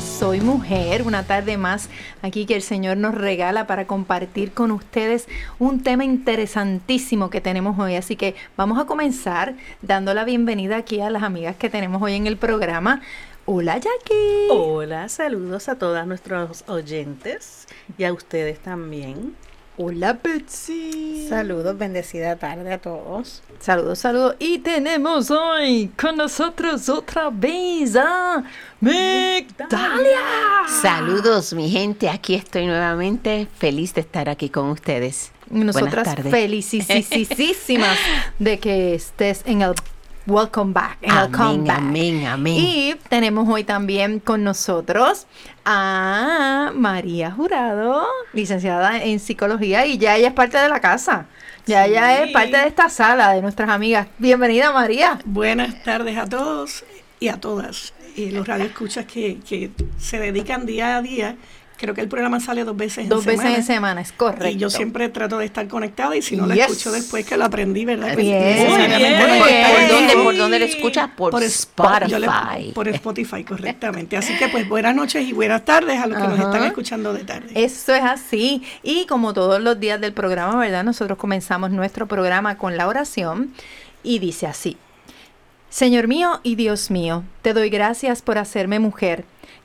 Soy Mujer, una tarde más aquí que el Señor nos regala para compartir con ustedes un tema interesantísimo que tenemos hoy. Así que vamos a comenzar dando la bienvenida aquí a las amigas que tenemos hoy en el programa. Hola Jackie. Hola, saludos a todas nuestros oyentes y a ustedes también. Hola Betsy. Saludos, bendecida tarde a todos. Saludos, saludos. Y tenemos hoy con nosotros otra vez a Migdalia. Saludos, mi gente. Aquí estoy nuevamente. Feliz de estar aquí con ustedes. Nosotras felicísimas de que estés en el Welcome back. amén, amén, amén. Y tenemos hoy también con nosotros a María Jurado, licenciada en psicología, y ya ella es parte de la casa. Ya ella es parte de esta sala de nuestras amigas. Bienvenida, María. Buenas tardes a todos y a todas. Y los radioescuchas que, que se dedican día a día Creo que el programa sale dos veces dos en semana. Dos veces en semana, es correcto. Y yo siempre trato de estar conectada y si no lo escucho después que lo aprendí, ¿verdad? Pues bien. ¿Por, dónde, ¿Por dónde lo escuchas? Por, Spotify. por Spotify, correctamente. Así que pues buenas noches y buenas tardes a los que nos están escuchando de tarde. Eso es así. Y como todos los días del programa, ¿verdad? Nosotros comenzamos nuestro programa con la oración y dice así. Señor mío y Dios mío, te doy gracias por hacerme mujer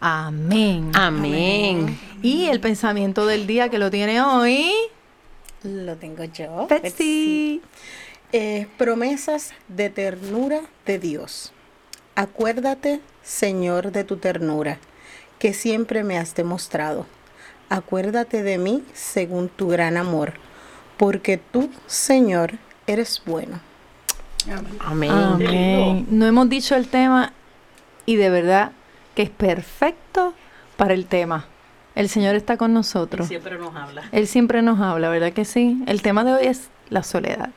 Amén. Amén. Y el pensamiento del día que lo tiene hoy. Lo tengo yo. Betsy. Eh, promesas de ternura de Dios. Acuérdate, Señor, de tu ternura, que siempre me has demostrado. Acuérdate de mí según tu gran amor, porque tú, Señor, eres bueno. Amén. Amén. No hemos dicho el tema y de verdad que es perfecto para el tema. El Señor está con nosotros. Él siempre nos habla. Él siempre nos habla, ¿verdad que sí? El tema de hoy es la soledad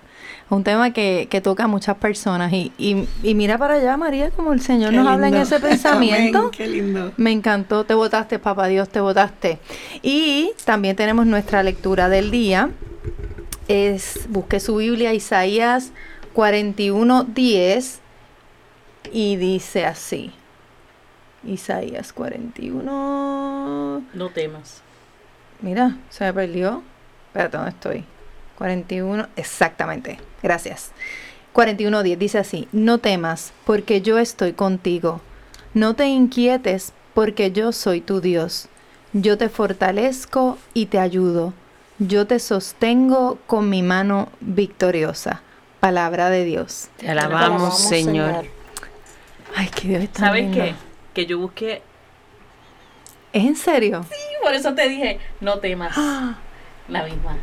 un tema que, que toca a muchas personas. Y, y, mira para allá, María, como el Señor nos habla en ese pensamiento. qué lindo. Me encantó, te votaste, papá Dios, te votaste. Y también tenemos nuestra lectura del día. Es, busque su Biblia, Isaías 41, 10, y dice así. Isaías 41. No temas. Mira, se me perdió. Espérate, ¿dónde estoy? 41, exactamente. Gracias. 41.10 dice así, no temas, porque yo estoy contigo. No te inquietes, porque yo soy tu Dios. Yo te fortalezco y te ayudo. Yo te sostengo con mi mano victoriosa. Palabra de Dios. Te alabamos, Señor. Ay, que Dios está ¿Sabes qué? Que yo busqué ¿Es en serio? Sí, por eso te dije, no temas. La misma.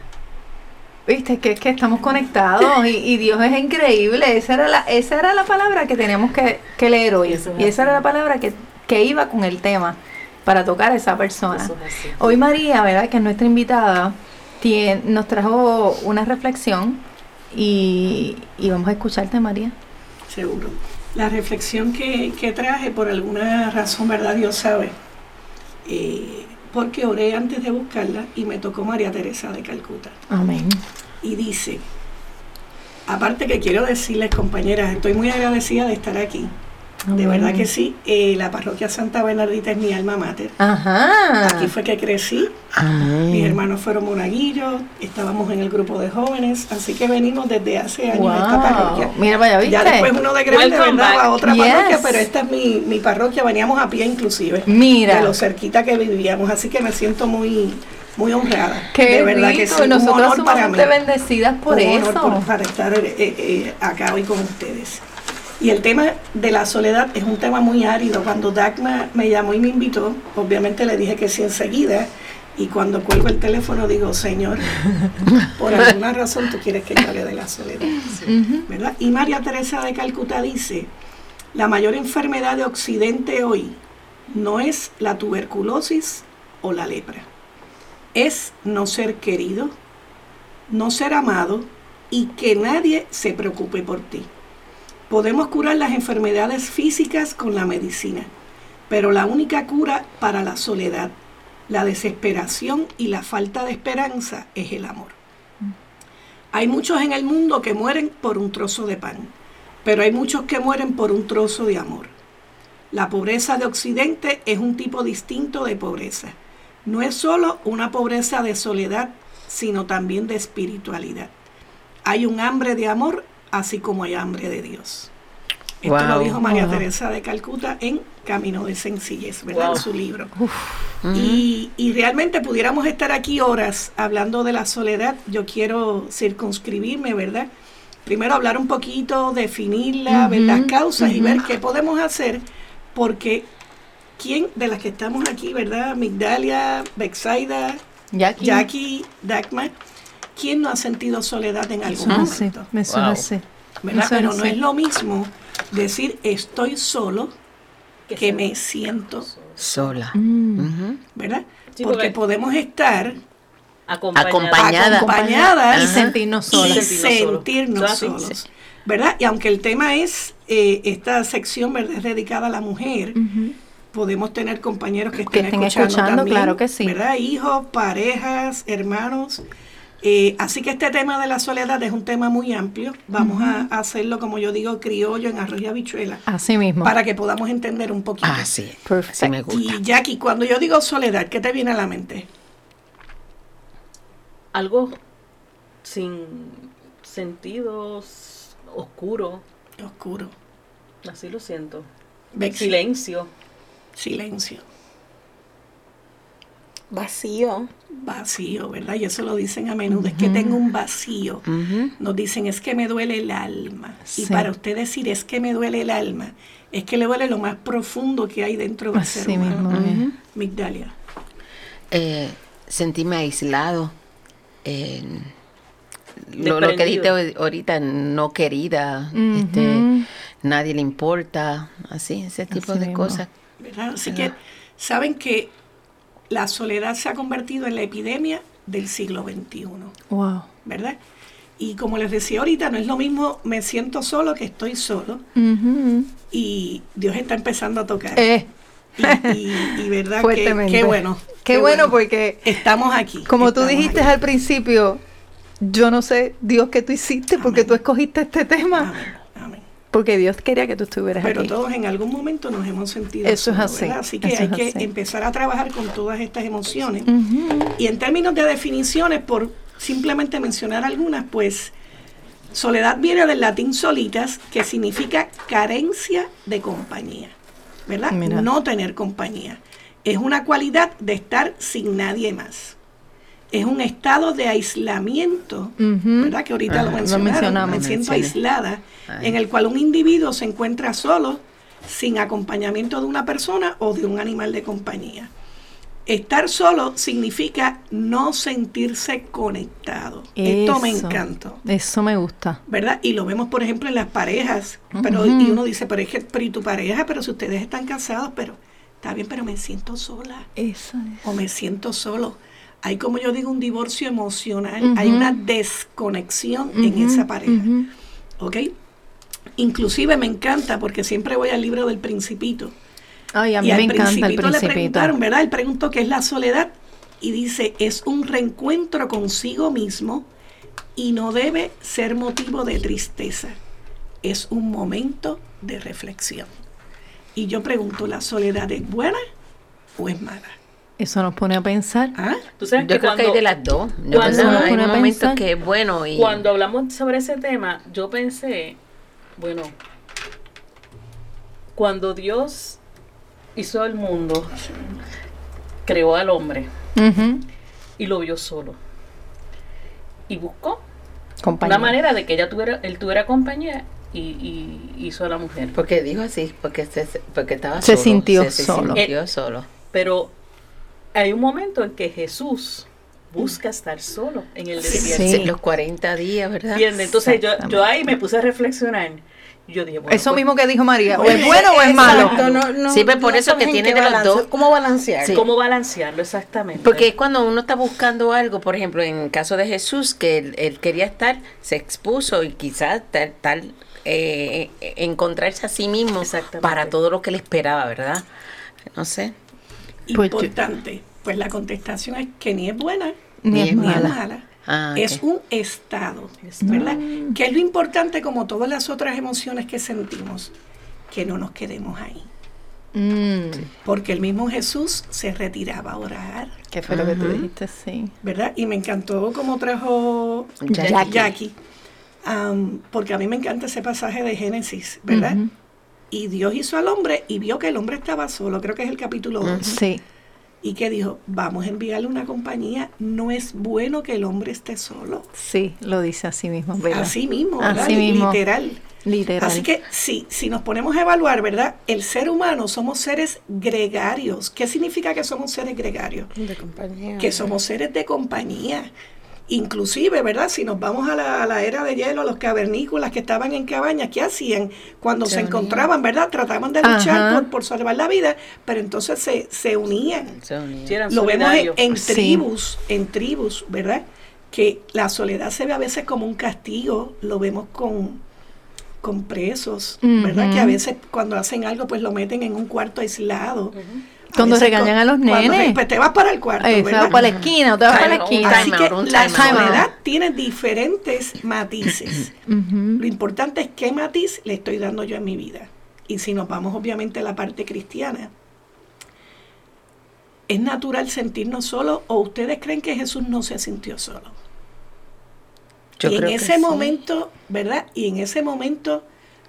Viste, que es que estamos conectados y, y Dios es increíble. Esa era la, esa era la palabra que teníamos que, que leer hoy. Es Y esa era la palabra que, que iba con el tema para tocar a esa persona. Eso es así. Hoy María, ¿verdad? Que es nuestra invitada, tien- nos trajo una reflexión y, y vamos a escucharte, María. Seguro. La reflexión que, que traje, por alguna razón, ¿verdad? Dios sabe. Eh, porque oré antes de buscarla y me tocó María Teresa de Calcuta. Amén. Y dice, aparte que quiero decirles, compañeras, estoy muy agradecida de estar aquí. De verdad que sí. Eh, la parroquia Santa Bernardita es mi alma mater. Ajá. Aquí fue que crecí. Mis hermanos fueron monaguillos, estábamos en el grupo de jóvenes, así que venimos desde hace años a esta parroquia. Mira, vaya, ¿viste? Ya después uno de grande, Welcome ¿verdad? back. A otra Yes. parroquia, pero esta es mi, mi parroquia, veníamos a pie inclusive. Mira. De lo cerquita que vivíamos, así que me siento muy, muy honrada. Qué de verdad rico. que sí, nosotros un honor para mí. sumamente bendecidas por Un honor eso. por- para estar eh, eh, acá hoy con ustedes. Y el tema de la soledad es un tema muy árido. Cuando Dagma me llamó y me invitó, obviamente le dije que sí enseguida. Y cuando cuelgo el teléfono digo, Señor, por alguna razón tú quieres que yo hable de la soledad. ¿verdad? Y María Teresa de Calcuta dice, la mayor enfermedad de Occidente hoy no es la tuberculosis o la lepra, es no ser querido, no ser amado y que nadie se preocupe por ti. Podemos curar las enfermedades físicas con la medicina, pero la única cura para la soledad, la desesperación y la falta de esperanza es el amor. Hay muchos en el mundo que mueren por un trozo de pan, pero hay muchos que mueren por un trozo de amor. La pobreza de Occidente es un tipo distinto de pobreza. No es solo una pobreza de soledad, sino también de espiritualidad. Hay un hambre de amor, así como hay hambre de Dios. Esto lo dijo María Wow. Teresa de Calcuta en Camino de Sencillez, ¿verdad? Wow. En su libro. Y, y realmente pudiéramos estar aquí horas hablando de la soledad. Yo quiero circunscribirme, ¿verdad? Primero hablar un poquito, definirla, ver las causas y ver qué podemos hacer, porque ¿quién de las que estamos aquí, ¿verdad? Migdalia, Bexaida, Jackie. Jackie, Dagmar, ¿quién no ha sentido soledad en algún momento? Eso Wow. es así. Pero no es lo mismo decir estoy solo que me siento, Sola. Mm. ¿verdad? Sí, porque porque- podemos estar Acompañada. Acompañada. acompañadas Y sentirnos y solas. Sentirnos solos. sentirnos solos. ¿Verdad? Y aunque el tema es, eh, esta sección ¿verdad? es dedicada a la mujer, podemos tener compañeros que estén, estén escuchando, escuchando, también, claro que sí. ¿verdad? Hijos, parejas, hermanos. Eh, así que este tema de la soledad es un tema muy amplio. Vamos a, a hacerlo, como yo digo, criollo en arroz y habichuela, Así mismo. para que podamos entender un poquito. Ah, sí. Perfecto. Así me gusta. Y Jackie, cuando yo digo soledad, ¿qué te viene a la mente? Algo sin sentidos oscuro. Oscuro. Así lo siento. Silencio. Silencio. Vacío. Vacío, ¿verdad? Y eso lo dicen a menudo, es que tengo un vacío. Nos dicen, es que me duele el alma. Sí. Y para usted decir, es que me duele el alma, es que le duele lo más profundo que hay dentro del ser Así humano. mismo. es. Migdalia. Eh, sentirme aislado. eh, lo, lo que dijiste ahorita, no querida, este, nadie le importa, así, ese tipo Así de mismo. cosas. ¿verdad? Así que saben que la soledad se ha convertido en la epidemia del siglo XXI. Wow. ¿verdad? Y como les decía ahorita, no es lo mismo me siento solo que estoy solo. Y Dios está empezando a tocar. Eh, y, y- y verdad que qué bueno. Qué, bueno, porque estamos aquí. como tú dijiste aquí. al principio, yo no sé, Dios, qué tú hiciste porque tú escogiste este tema. Amén. Porque Dios quería que tú estuvieras Pero aquí. todos en algún momento nos hemos sentido Eso es así, ¿verdad? Así que hay que así. empezar a trabajar con todas estas emociones. Y en términos de definiciones, por simplemente mencionar algunas, pues soledad viene del latín solitas, que significa carencia de compañía, ¿verdad? Mira. No tener compañía. Es una cualidad de estar sin nadie más. Es un estado de aislamiento. ¿verdad? Que ahorita lo lo mencionaron. mencionamos. Me siento Mencioné. aislada, Ay. en el cual un individuo se encuentra solo, sin acompañamiento de una persona o de un animal de compañía. estar solo significa no sentirse conectado. Esto me encantó. Eso me gusta. ¿verdad? Y lo vemos, por ejemplo, en las parejas. pero. Y uno dice, pero, es que, pero y tu pareja, pero si ustedes están casados, pero está bien, pero me siento sola Eso es. o me siento solo. Hay, como yo digo, un divorcio emocional, hay una desconexión en esa pareja. ¿Ok? Inclusive me encanta porque siempre voy al libro del principito. Ay, a mí y me al encanta el principito le principito. preguntaron, ¿verdad? Él preguntó qué es la soledad y dice, es un reencuentro consigo mismo y no debe ser motivo de tristeza. Es un momento de reflexión. Y yo pregunto, ¿la soledad es buena o es mala? Eso nos pone a pensar. ¿Ah? Tú sabes Yo que creo que hay cuando, de las dos. cuando que es bueno y cuando hablamos sobre ese tema, yo pensé, bueno, cuando Dios hizo el mundo, creó al hombre y lo vio solo. Y buscó Compañía. una manera de que ella tuviera, él tuviera compañía y, y hizo a la mujer. porque dijo así, porque se, porque estaba Se solo, sintió se, se solo. sintió solo. Pero hay un momento en que Jesús busca estar solo en el desierto. Sí. Sí, Los 40 días, ¿verdad? ¿Entiendes? Entonces yo, yo ahí me puse a reflexionar. Yo dije, bueno, Eso pues, mismo que dijo María. ¿O es bueno o es malo? Exacto, no- no- Sí, pero por no eso que tiene de los dos. ¿Cómo balancear? Sí. ¿Cómo balancearlo exactamente? Porque es cuando uno está buscando algo, por ejemplo, en el caso de Jesús, que él, él quería estar, se expuso y quizás tal, tal eh, eh, encontrarse a sí mismo para todo lo que le esperaba, ¿verdad? No sé. Pues Importante. Pues la contestación es que ni es buena Ni es ni es mala. Ah, Es un estado, ¿verdad? Que es lo importante como todas las otras emociones que sentimos, que no nos quedemos ahí. Mm, Porque el mismo Jesús se retiraba a orar, ¿Qué fue lo que tú dijiste? Sí. ¿verdad? Y me encantó cómo trajo Jackie. Jackie, porque a mí me encanta ese pasaje de Génesis, ¿verdad? Y Dios hizo al hombre y vio que el hombre estaba solo, creo que es el capítulo 2. Sí. Y que dijo, vamos a enviarle una compañía, no es bueno que el hombre esté solo. Sí, lo dice así mismo, ¿verdad? Así mismo, ¿verdad? Así mismo. Literal. Literal. Así que sí, si nos ponemos a evaluar, ¿verdad? El ser humano somos seres gregarios. ¿Qué significa que somos seres gregarios? De compañía. Que somos seres de compañía. Inclusive, ¿verdad? Si nos vamos a la, a la era de hielo, los cavernícolas que estaban en cabañas, ¿qué hacían? Cuando se, Se unían. encontraban, ¿verdad? Trataban de luchar por, por salvar la vida, pero entonces se, se unían. Se eran Lo vemos en, Sí. tribus, en tribus, ¿verdad? Que la soledad se ve a veces como un castigo, lo vemos con, con presos, ¿verdad? Que a veces cuando hacen algo pues lo meten en un cuarto aislado. Cuando regañan con- a los cuando- nenes. pues te vas para el cuarto, para la esquina, o te vas para la esquina. Así que out, la out. soledad tiene diferentes matices. Lo importante es qué matiz le estoy dando yo en mi vida. Y si nos vamos obviamente a la parte cristiana, ¿es natural sentirnos solos o ustedes creen que Jesús no se sintió solo? Yo y en creo que ese sí. momento, ¿verdad? Y en ese momento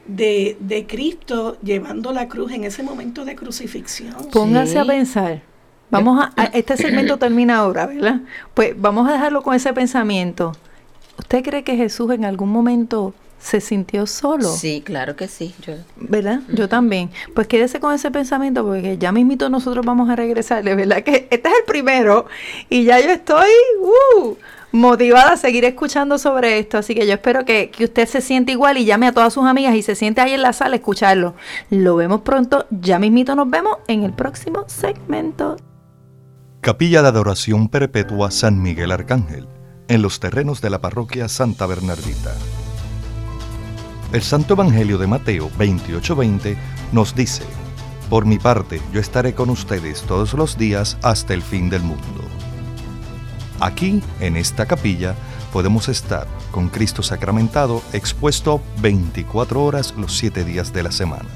de, de Cristo llevando la cruz, en ese momento de crucifixión. Pónganse Sí. a pensar. Vamos a, a- este segmento termina ahora, ¿verdad? Pues vamos a dejarlo con ese pensamiento. ¿Usted cree que Jesús en algún momento se sintió solo? Sí, claro que sí. Yo, ¿Verdad? Yo también. Pues quédese con ese pensamiento porque ya mismito nosotros vamos a regresar. De verdad que este es el primero y ya yo estoy uh, motivada a seguir escuchando sobre esto. Así que yo espero que, que usted se siente igual y llame a todas sus amigas y se siente ahí en la sala a escucharlo. Lo vemos pronto. Ya mismito nos vemos en el próximo segmento. Capilla de Adoración Perpetua San Miguel Arcángel, en los terrenos de la parroquia Santa Bernardita. El Santo Evangelio de Mateo 28:20 nos dice, Por mi parte, yo estaré con ustedes todos los días hasta el fin del mundo. Aquí, en esta capilla, podemos estar con Cristo sacramentado expuesto 24 horas los 7 días de la semana.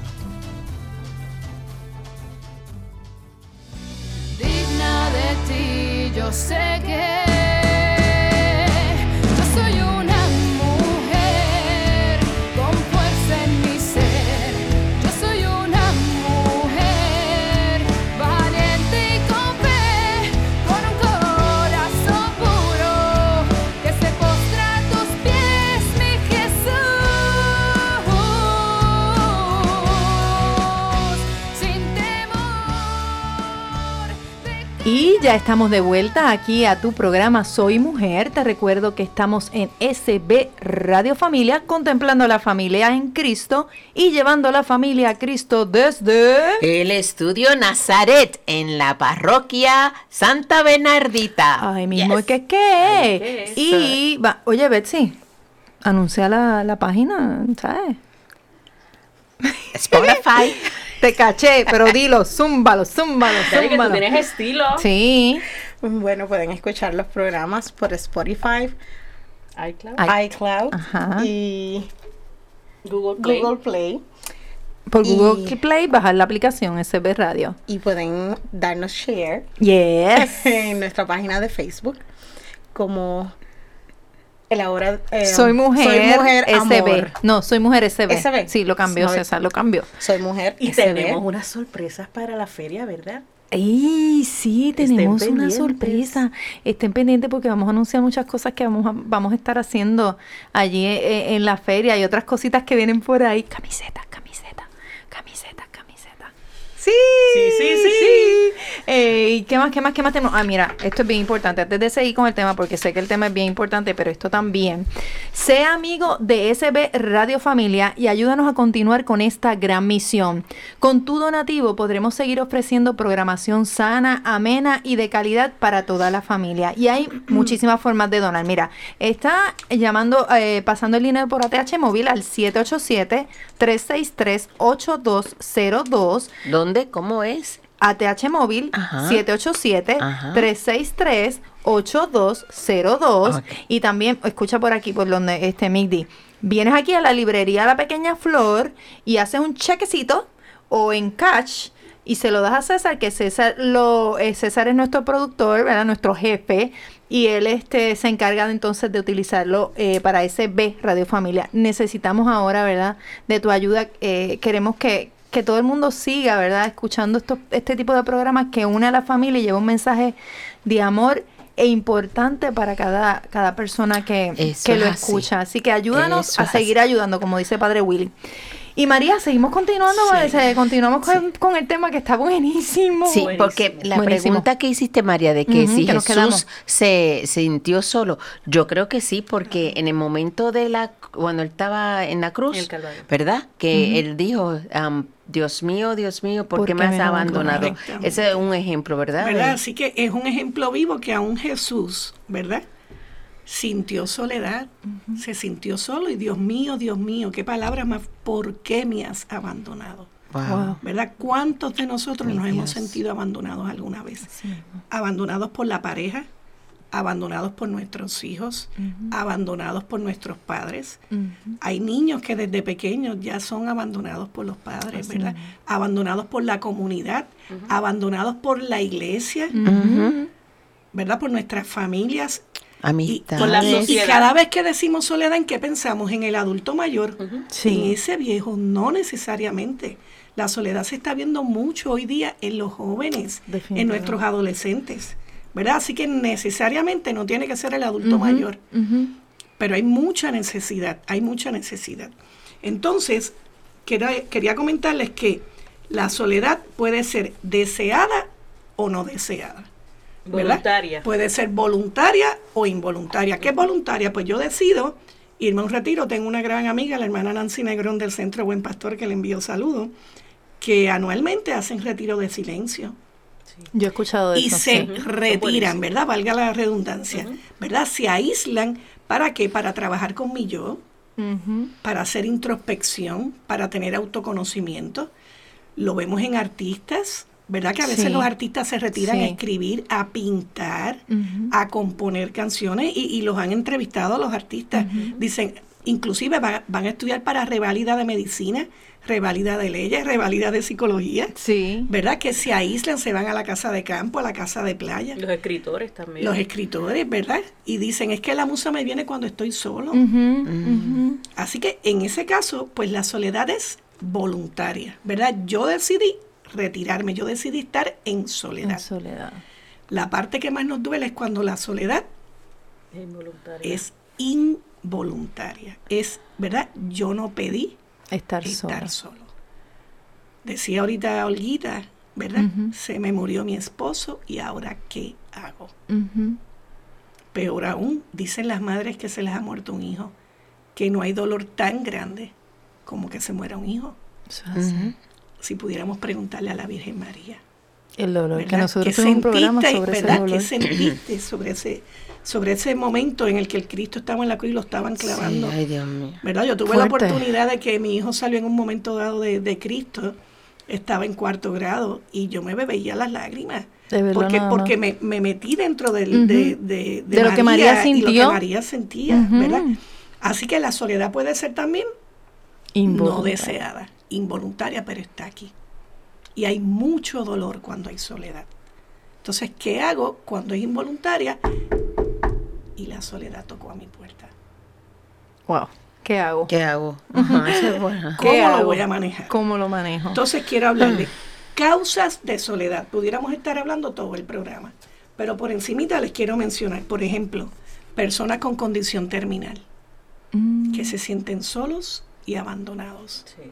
digna de ti, yo sé que Y ya estamos de vuelta aquí a tu programa Soy Mujer. Te recuerdo que estamos en SB Radio Familia, contemplando la familia en Cristo y llevando la familia a Cristo desde... El estudio Nazaret en la parroquia Santa Bernardita. Ay, mismo Yes. que qué. Y, va, oye, Betsy, anuncia la, la página, ¿sabes? Spotify. Te caché, pero dilo, zúmbalo, zúmbalo, Dale, que tú zúmbalo. tienes estilo. Sí. Bueno, pueden escuchar los programas por Spotify, iCloud, iCloud Ajá. y Google Play. Google Play. Por Y- Google Play, bajar la aplicación SB Radio. Y pueden darnos share Yes. en nuestra página de Facebook como el ahora eh, soy mujer, soy mujer SB. amor. No, soy mujer SB. SB. Sí, lo cambió, Soy- César, lo cambió. Soy mujer Y SB. tenemos unas sorpresas para la feria, ¿verdad? ¡Ay, sí! Estén Tenemos una sorpresa. Estén pendientes porque vamos a anunciar muchas cosas que vamos a, vamos a estar haciendo allí eh, en la feria y otras cositas que vienen por ahí. Camisetas, camisetas. Sí, Sí, sí, sí. Eh, ¿Y qué más, qué más, qué más tenemos? Ah, mira, esto es bien importante. Antes de seguir con el tema, porque sé que el tema es bien importante, pero esto también. Sea amigo de SB Radio Familia y ayúdanos a continuar con esta gran misión. Con tu donativo podremos seguir ofreciendo programación sana, amena y de calidad para toda la familia. Y hay muchísimas formas de donar. Mira, está llamando, eh, pasando el dinero por ATH móvil al 787-363-8202. ¿Dónde? ¿Cómo es? ATH móvil Ajá. 787-363-8202 Ok. y también escucha por aquí por donde este Migdi. Vienes aquí a la librería La Pequeña Flor y haces un chequecito o en cash y se lo das a César que César lo eh, César es nuestro productor verdad nuestro jefe. Y él este se encarga entonces de utilizarlo eh, para ese B Radio Familia. Necesitamos ahora verdad de tu ayuda. Eh, queremos que que todo el mundo siga, ¿verdad? Escuchando estos, este tipo de programas que une a la familia y lleva un mensaje de amor e importante para cada, cada persona que, que lo es escucha. Así que ayúdanos Eso a seguir ayudando, como dice Padre Willy. Y María, seguimos continuando, Sí. continuamos con, con el tema que está buenísimo. Sí, Buenísimo. porque la Buenísimo. pregunta que hiciste, María, de que si. Jesús se sintió solo, yo creo que sí, porque en el momento de la, cuando él estaba en la cruz. ¿verdad? Que él dijo, Dios mío, Dios mío, ¿por, qué me has abandonado? Ese es un ejemplo, ¿verdad? Así que es un ejemplo vivo que aún Jesús, ¿verdad? Sintió soledad, se sintió solo y Dios mío, Dios mío, qué palabra más, ¿por qué me has abandonado? Wow. ¿Verdad? ¿Cuántos de nosotros Mi nos hemos sentido abandonados alguna vez? Abandonados por la pareja, abandonados por nuestros hijos, abandonados por nuestros padres. Hay niños que desde pequeños ya son abandonados por los padres, ¿verdad? Abandonados por la comunidad, abandonados por la iglesia. ¿verdad? Por nuestras familias. La y- y cada vez que decimos soledad, ¿en qué pensamos? En el adulto mayor. Sí. En ese viejo, no necesariamente. La soledad se está viendo mucho hoy día en los jóvenes, en nuestros adolescentes, ¿verdad? Así que necesariamente no tiene que ser el adulto mayor, pero hay mucha necesidad, hay mucha necesidad. Entonces, quería, quería comentarles que la soledad puede ser deseada o no deseada. ¿verdad? Voluntaria. Puede ser voluntaria o involuntaria. ¿Qué es voluntaria? Pues yo decido irme a un retiro. Tengo una gran amiga, la hermana Nancy Negrón del Centro Buen Pastor, que le envío saludos, que anualmente hacen retiro de silencio Yo he escuchado de y eso. se sí. retiran. ¿verdad? Valga la redundancia, ¿verdad? Se aíslan. ¿Para qué? Para trabajar con mi yo, para hacer introspección, para tener autoconocimiento. Lo vemos en artistas, ¿verdad? Que a veces Sí. los artistas se retiran a escribir, a pintar, a componer canciones y, y los han entrevistado a los artistas. Dicen, inclusive van, van a estudiar para revalida de medicina, revalida de leyes, revalida de psicología, Sí. ¿verdad? Que se aíslan, se van a la casa de campo, a la casa de playa. Los escritores también. Los escritores, ¿verdad? Y dicen, es que la musa me viene cuando estoy solo. Ujú. Así que en ese caso, pues la soledad es voluntaria, ¿verdad? Yo decidí retirarme, yo decidí estar en soledad. En soledad. La parte que más nos duele es cuando la soledad Es involuntaria. es involuntaria. Es, ¿verdad? Yo no pedí Estar solo. Decía ahorita Olguita, ¿verdad? Se me murió mi esposo y ahora ¿qué hago? Peor aún, dicen las madres que se les ha muerto un hijo, que no hay dolor tan grande como que se muera un hijo. Eso. Si pudiéramos preguntarle a la Virgen María. El dolor, que ¿verdad? nosotros ¿Qué tenemos un programa sentiste, sobre ese ¿verdad? dolor. ¿Qué sentiste sobre ese, sobre ese momento en el que el Cristo estaba en la cruz y lo estaban clavando? Sí, ay, Dios mío. ¿verdad? Yo tuve la oportunidad de que mi hijo salió en un momento dado de, de Cristo, estaba en cuarto grado y yo me bebía las lágrimas. De verlo porque nada porque me, me metí dentro del, Ujú. de, de- De lo que María y lo que sintió. María sentía. ¿verdad? Así que la soledad puede ser también no deseada, involuntaria, pero está aquí. Y hay mucho dolor cuando hay soledad. Entonces, ¿qué hago cuando es involuntaria? Y la soledad tocó a mi puerta. Wow. ¿Qué hago? ¿Qué hago? Eso es bueno. ¿Cómo ¿Qué lo hago? voy a manejar? ¿Cómo lo manejo? Entonces quiero hablar de causas de soledad. Pudiéramos estar hablando todo el programa, pero por encimita les quiero mencionar, por ejemplo, personas con condición terminal, Mm, que se sienten solos y abandonados, Sí.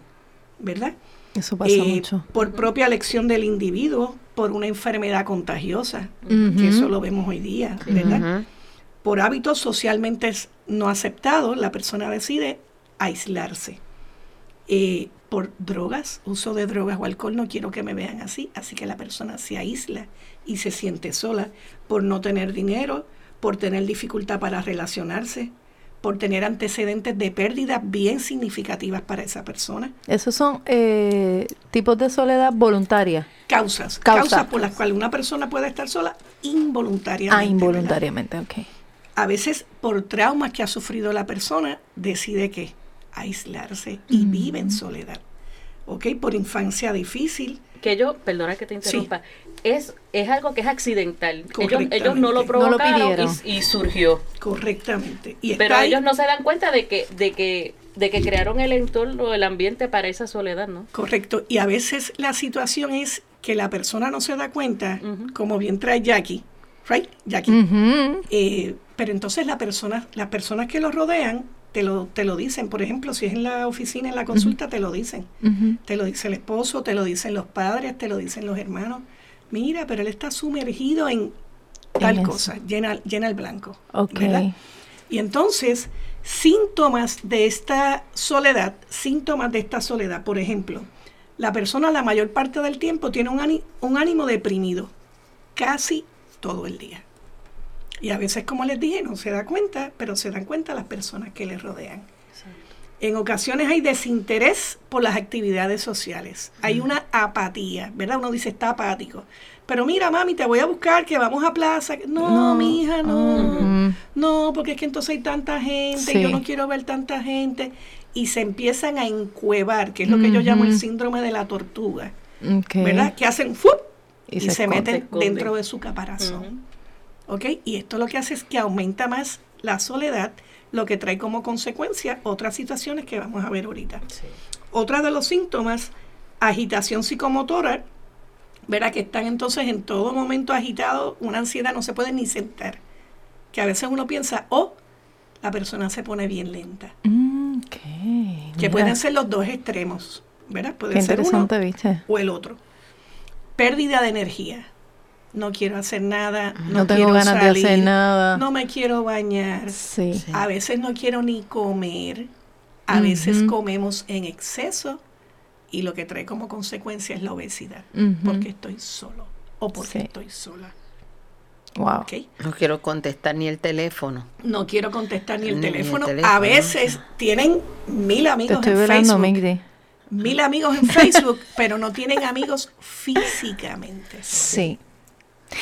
¿verdad? Eso pasa Eh, mucho. Por propia elección del individuo, por una enfermedad contagiosa, que eso lo vemos hoy día, ¿verdad? Por hábitos socialmente no aceptados, la persona decide aislarse. Eh, por drogas, uso de drogas o alcohol, no quiero que me vean así, así que la persona se aísla y se siente sola por no tener dinero, por tener dificultad para relacionarse, por tener antecedentes de pérdidas bien significativas para esa persona. Esos son eh, tipos de soledad voluntaria. Causas, Causas. causas por las cuales una persona puede estar sola involuntariamente. Ah, ¿verdad? involuntariamente, ok. a veces por traumas que ha sufrido la persona, decide que aislarse y vive en soledad. ¿Ok? Por infancia difícil. Que yo, perdona que te interrumpa, es, es algo que es accidental. Ellos, ellos no lo No lo provocaron pidieron. y, y surgió. Correctamente. Y Pero ahí- ellos no se dan cuenta de que, de que, de que crearon el entorno, el ambiente para esa soledad, ¿no? Correcto. Y a veces la situación es que la persona no se da cuenta, como bien trae Jackie, ¿right? Jackie. Eh, pero entonces la persona, las personas que lo rodean te lo, te lo dicen. Por ejemplo, si es en la oficina, en la consulta, te lo dicen. Te lo dice el esposo, te lo dicen los padres, te lo dicen los hermanos. Mira, pero él está sumergido en tal En cosa, llena, llena el blanco. Y entonces, síntomas de esta soledad, síntomas de esta soledad, por ejemplo, la persona la mayor parte del tiempo tiene un, ani- un ánimo deprimido, casi todo el día. Y a veces, como les dije, no se da cuenta, pero se dan cuenta las personas que le rodean. En ocasiones hay desinterés por las actividades sociales. Hay una apatía, ¿verdad? Uno dice está apático. Pero mira, mami, te voy a buscar que vamos a plaza. No, No. mi hija, no. No, porque es que entonces hay tanta gente, Sí. yo no quiero ver tanta gente. Y se empiezan a encuevar, que es lo que yo llamo el síndrome de la tortuga. ¿verdad? Que hacen ¡fup! Y y, se meten dentro de su caparazón. ¿Ok? Y esto lo que hace es que aumenta más la soledad, lo que trae como consecuencia otras situaciones que vamos a ver ahorita. Otra de los síntomas, agitación psicomotora, verá que están entonces en todo momento agitados, una ansiedad, no se puede ni sentar. Que a veces uno piensa, oh, la persona se pone bien lenta. Mm. Que pueden ser los dos extremos, ¿verdad? Puede ser uno ¿viste? o el otro. Pérdida de energía. No quiero hacer nada. No, No tengo quiero ganas de salir, hacer nada. No me quiero bañar. Sí. A veces no quiero ni comer. A veces comemos en exceso. Y lo que trae como consecuencia es la obesidad. Porque estoy solo. O porque Sí. estoy sola. Wow. ¿ok? No quiero contestar ni el teléfono. No quiero contestar ni el, Ni el teléfono. A veces tienen mil Te amigos estoy en velando, Facebook. Migdi. Mil amigos en Facebook, pero no tienen amigos físicamente. Sí.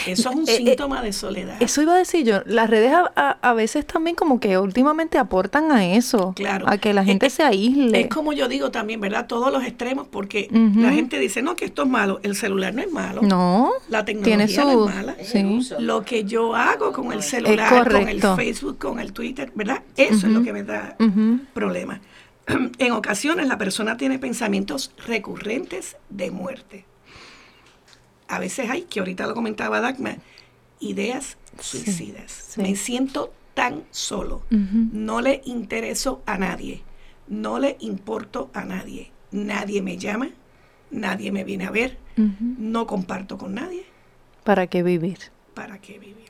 Eso es un Eh, eh, síntoma de soledad. Eso iba a decir yo. Las redes a, a- a veces también como que últimamente aportan a eso. Claro. A que la gente Eh, se aísle. Es como yo digo también, ¿verdad? Todos los extremos, porque la gente dice, no, que esto es malo. El celular no es malo. No. La Tiene tecnología su... no es mala. Sí. Lo que yo hago con el celular, con el. Facebook, con el Twitter, ¿verdad? Eso es lo que me da Ujú. problema. En ocasiones la persona tiene pensamientos recurrentes de muerte. A veces hay, que ahorita lo comentaba Dagmar, ideas suicidas. sí. Me siento tan solo. No le intereso a nadie. No le importo a nadie. Nadie me llama. nadie me viene a ver, no comparto con nadie, ¿Para qué vivir? ¿para qué vivir?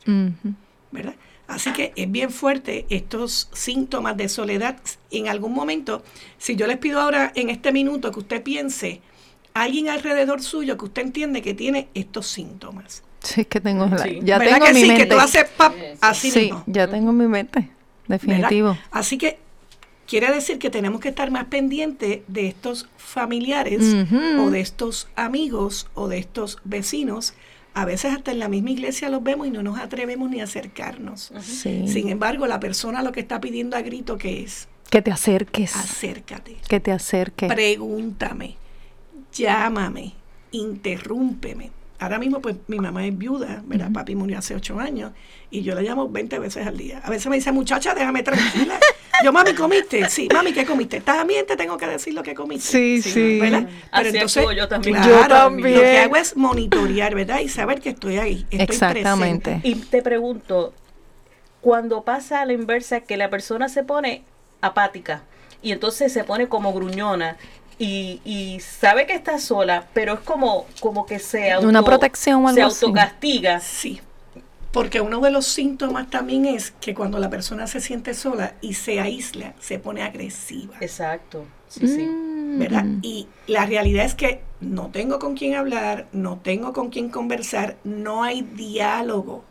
¿verdad? Así que es bien fuerte estos síntomas de soledad. En algún momento, si yo les pido ahora en este minuto que usted piense alguien alrededor suyo que usted entiende que tiene estos síntomas. Sí, es que tengo la- Sí. ya ¿Verdad tengo que mi sí? mente. Que tú haces pap, así sí, mismo. ya tengo en mi mente. ¿verdad? Definitivo. Así que quiere decir que tenemos que estar más pendientes de estos familiares o de estos amigos o de estos vecinos. A veces hasta en la misma iglesia los vemos y no nos atrevemos ni a acercarnos. Sí. Sin embargo, la persona lo que está pidiendo a grito que es, Que te acerques. acércate, Que te acerques. pregúntame, llámame, interrúmpeme. Ahora mismo, pues mi mamá es viuda, ¿verdad? Papi murió hace ocho años y yo la llamo 20 veces al día. A veces me dice, muchacha, déjame tranquila. Yo, mami, ¿comiste? Sí, mami, ¿qué comiste? También te tengo que decir lo que comiste. Sí, sí. ¿verdad? Así actúo yo también. claro, Yo también. Lo que hago es monitorear, ¿verdad? Y saber que estoy ahí. Estoy Exactamente. presente. Y te pregunto, cuando pasa a la inversa que la persona se pone apática y entonces se pone como gruñona y, y sabe que está sola, pero es como, como que se auto, Una protección o algo se así. autocastiga. Sí, porque uno de los síntomas también es que cuando la persona se siente sola y se aísla, se pone agresiva, Exacto. Sí, sí. Mm. ¿verdad? Y la realidad es que no tengo con quién hablar, no tengo con quién conversar, no hay diálogo.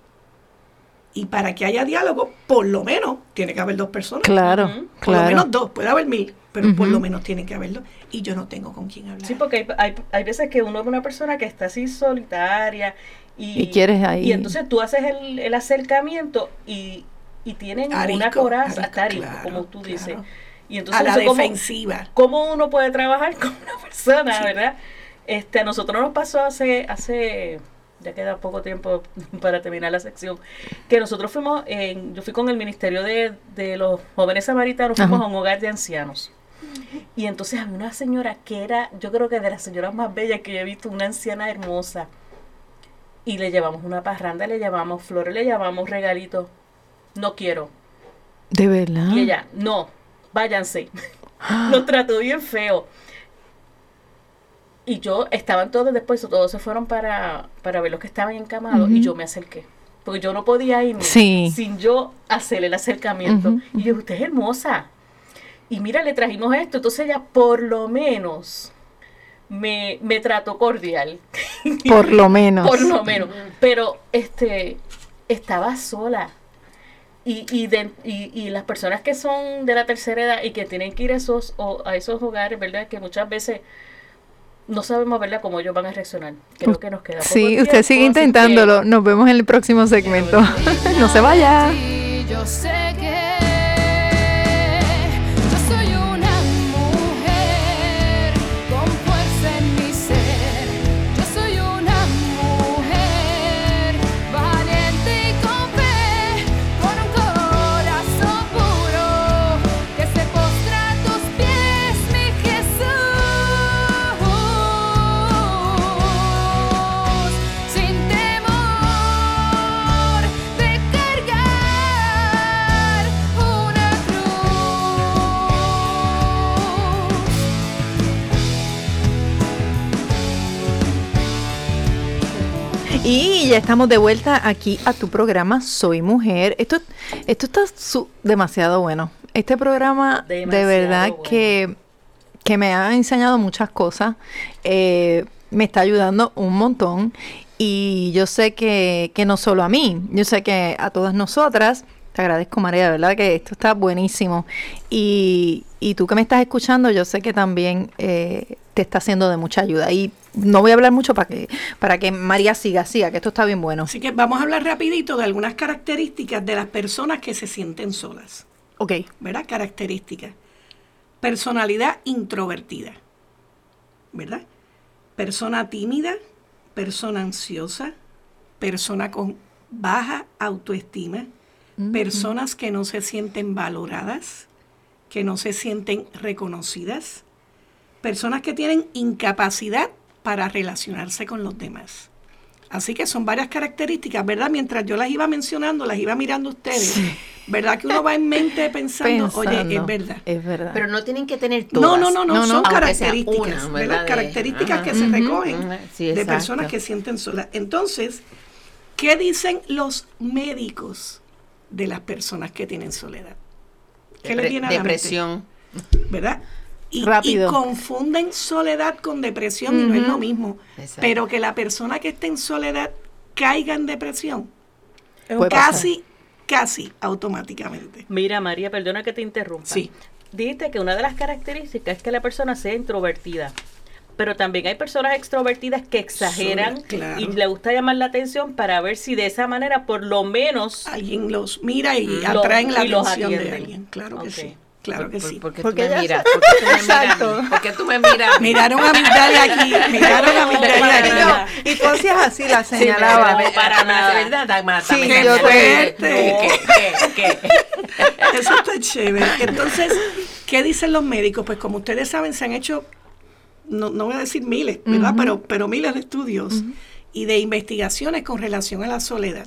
Y para que haya diálogo, por lo menos tiene que haber dos personas. Claro, Ujú. Por lo claro. menos dos, puede haber mil, pero por lo menos tiene que haberlo. Y yo no tengo con quién hablar. Sí, porque hay, hay, hay veces que uno es una persona que está así solitaria y, Y quieres ahí- y entonces tú haces el, el acercamiento y, y tienen una coraza, arisco, hasta arisco, claro, como tú dices. claro. Y entonces a la cómo- defensiva. cómo uno puede trabajar con una persona, Sí. ¿verdad? Este, a nosotros nos pasó hace, hace, ya queda poco tiempo para terminar la sección, que nosotros fuimos, en, yo fui con el Ministerio de, de los Jóvenes Samaritanos, fuimos Ajá. a un hogar de ancianos. Y entonces había una señora que era, yo creo que de las señoras más bellas que yo he visto, una anciana hermosa. Y le llevamos una parranda, le llevamos flores, le llevamos regalitos. No quiero. De verdad. Y ella, no, váyanse. Nos trató bien feo. Y yo, estaban todos después, todos se fueron para, para ver los que estaban encamados y yo me acerqué. Porque yo no podía irme Sí. sin yo hacer el acercamiento. Y yo, usted es hermosa. Y mira, le trajimos esto. Entonces ella por lo menos me, me trató cordial. Por lo menos. Por lo menos. Pero este estaba sola. Y, y, de- y, y las personas que son de la tercera edad y que tienen que ir a esos, o- a esos hogares, ¿verdad? Que muchas veces no sabemos, ¿verdad?, cómo ellos van a reaccionar. Creo que nos queda poco Sí, usted sigue que- intentándolo. Nos vemos en el próximo segmento. no se vaya. Y yo sé que estamos de vuelta aquí a tu programa Soy Mujer. Esto, esto está su- demasiado bueno. Este programa de verdad bueno. que, que me ha enseñado muchas cosas. Eh, me está ayudando un montón. Y yo sé que, que no solo a mí, yo sé que a todas nosotras. Te agradezco, María, de verdad que esto está buenísimo. Y, y tú que me estás escuchando, yo sé que también eh, te está haciendo de mucha ayuda. Y no voy a hablar mucho para que, para que María siga, siga, que esto está bien bueno. Así que vamos a hablar rapidito de algunas características de las personas que se sienten solas. Ok. ¿Verdad? Características. Personalidad introvertida. ¿Verdad? Persona tímida, persona ansiosa, persona con baja autoestima, personas que no se sienten valoradas, que no se sienten reconocidas, personas que tienen incapacidad para relacionarse con los demás. Así que son varias características, ¿verdad? Mientras yo las iba mencionando, las iba mirando ustedes, ¿Verdad que uno va en mente pensando, oye, es verdad? Es verdad. Pero no tienen que tener todas. No, no, no, no, No, no, son características, una, ¿verdad? Características que Ajá. se recogen sí, de personas que sienten soledad. Entonces, ¿qué dicen los médicos de las personas que tienen soledad? ¿Qué les viene a la mente? Depresión. ¿verdad? Y, Rápido. y confunden soledad con depresión y no es lo mismo. Exacto. Pero que la persona que esté en soledad caiga en depresión, Puede pasar. casi, casi automáticamente. Mira, María, perdona que te interrumpa. Sí. Dijiste que una de las características es que la persona sea introvertida. Pero también hay personas extrovertidas que exageran claro. y le gusta llamar la atención para ver si de esa manera por lo menos Alguien los mira y Lo- atraen la y los atención de atienden. alguien. Claro que sí. Claro que Por- sí. Porque, Porque tú me miras. Porque tú me miras. Exacto. a mí, Porque tú me miras. Miraron a Migdalia aquí, miraron a Migdalia para aquí. nada. Y tú hacías así, la Sí, señalaba. pero- para nada. de verdad, Dagmar, Sí, también. yo ¿Qué- te- ¿Qué? ¿Qué? ¿Qué? ¿Qué? Eso está chévere. Entonces, ¿qué dicen los médicos? Pues como ustedes saben, se han hecho, no, no voy a decir miles, ¿verdad? pero, pero miles de estudios y de investigaciones con relación a la soledad.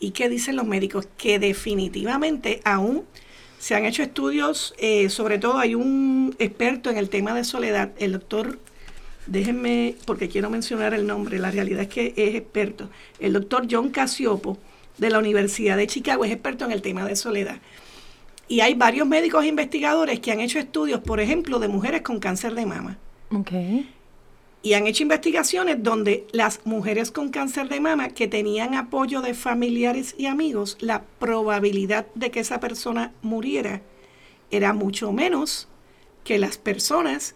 ¿Y qué dicen los médicos? Que definitivamente aún se han hecho estudios, eh, sobre todo hay un experto en el tema de soledad, el doctor, déjenme, porque quiero mencionar el nombre, la realidad es que es experto, el doctor John Casiopo de la Universidad de Chicago es experto en el tema de soledad. Y hay varios médicos investigadores que han hecho estudios, por ejemplo, de mujeres con cáncer de mama. Ok. Y han hecho investigaciones donde las mujeres con cáncer de mama que tenían apoyo de familiares y amigos, la probabilidad de que esa persona muriera era mucho menos que las personas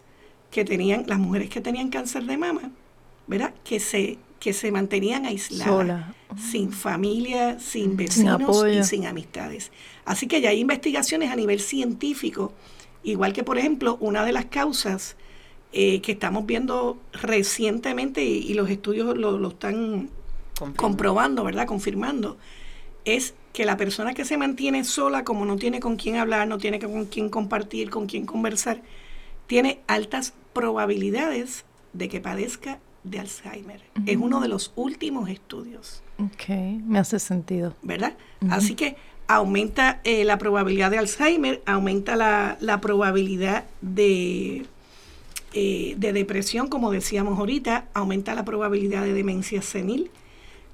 que tenían, las mujeres que tenían cáncer de mama, ¿verdad? Que se, que se mantenían aisladas, Sola. sin familia, sin vecinos y sin amistades. Así que ya hay investigaciones a nivel científico, igual que por ejemplo una de las causas eh, que estamos viendo recientemente y, y los estudios lo, lo están comprobando, ¿verdad? Confirmando, es que la persona que se mantiene sola, como no tiene con quién hablar, no tiene con quién compartir, con quién conversar, tiene altas probabilidades de que padezca de Alzheimer. Es uno de los últimos estudios. Ok, me hace sentido. ¿verdad? Así que aumenta eh, la probabilidad de Alzheimer, aumenta la, la probabilidad de, eh, de depresión, como decíamos ahorita, aumenta la probabilidad de demencia senil.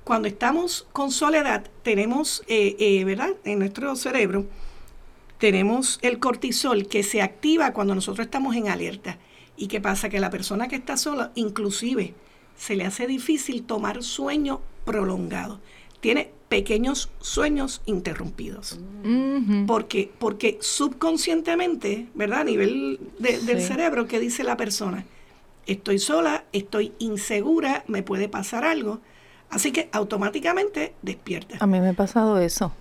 Cuando estamos con soledad, tenemos, eh, eh, ¿verdad? En nuestro cerebro, tenemos el cortisol que se activa cuando nosotros estamos en alerta. ¿Y qué pasa? Que la persona que está sola, inclusive, se le hace difícil tomar sueño prolongado. Tiene pequeños sueños interrumpidos. Porque, porque subconscientemente, ¿verdad? A nivel de- del cerebro, ¿qué dice la persona? Estoy sola, estoy insegura, me puede pasar algo. Así que automáticamente despierta. A mí me ha pasado eso.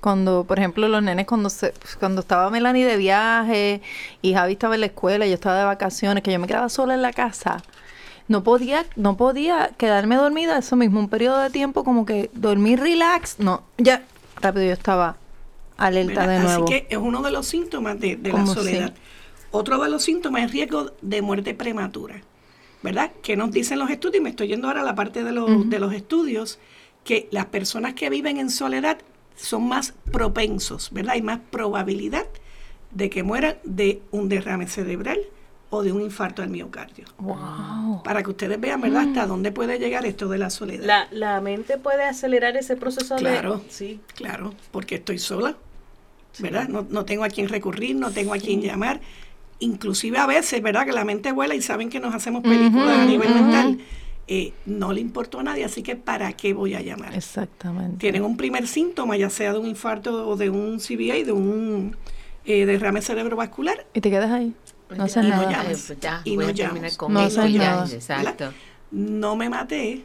Cuando, por ejemplo, los nenes, cuando se, cuando estaba Melanie de viaje y Javi estaba en la escuela y yo estaba de vacaciones, que yo me quedaba sola en la casa, no podía, no podía quedarme dormida eso mismo, un periodo de tiempo como que dormir relax, no, ya, rápido yo estaba alerta ¿verdad? de nuevo. Así que es uno de los síntomas de, de la ¿Cómo soledad. sí? Otro de los síntomas es riesgo de muerte prematura. ¿Verdad? Que nos dicen los estudios, y me estoy yendo ahora a la parte de los, de los estudios, que las personas que viven en soledad son más propensos, ¿verdad? Hay más probabilidad de que mueran de un derrame cerebral o de un infarto al miocardio. Wow. Para que ustedes vean, ¿verdad? Hasta dónde puede llegar esto de la soledad. la, la mente puede acelerar ese proceso Claro. de... Sí. Claro, porque estoy sola, ¿verdad? No, no tengo a quién recurrir, no tengo a quién llamar. Inclusive a veces, ¿verdad? Que la mente vuela y saben que nos hacemos películas a nivel mental. Eh, no le importó a nadie, así que ¿para qué voy a llamar? Exactamente. Tienen un primer síntoma, ya sea de un infarto o de un CBA, de un eh, derrame cerebrovascular, Y te quedas ahí. No haces Y no. Ay, pues ya, Y voy no a con No nada. Exacto. no me maté.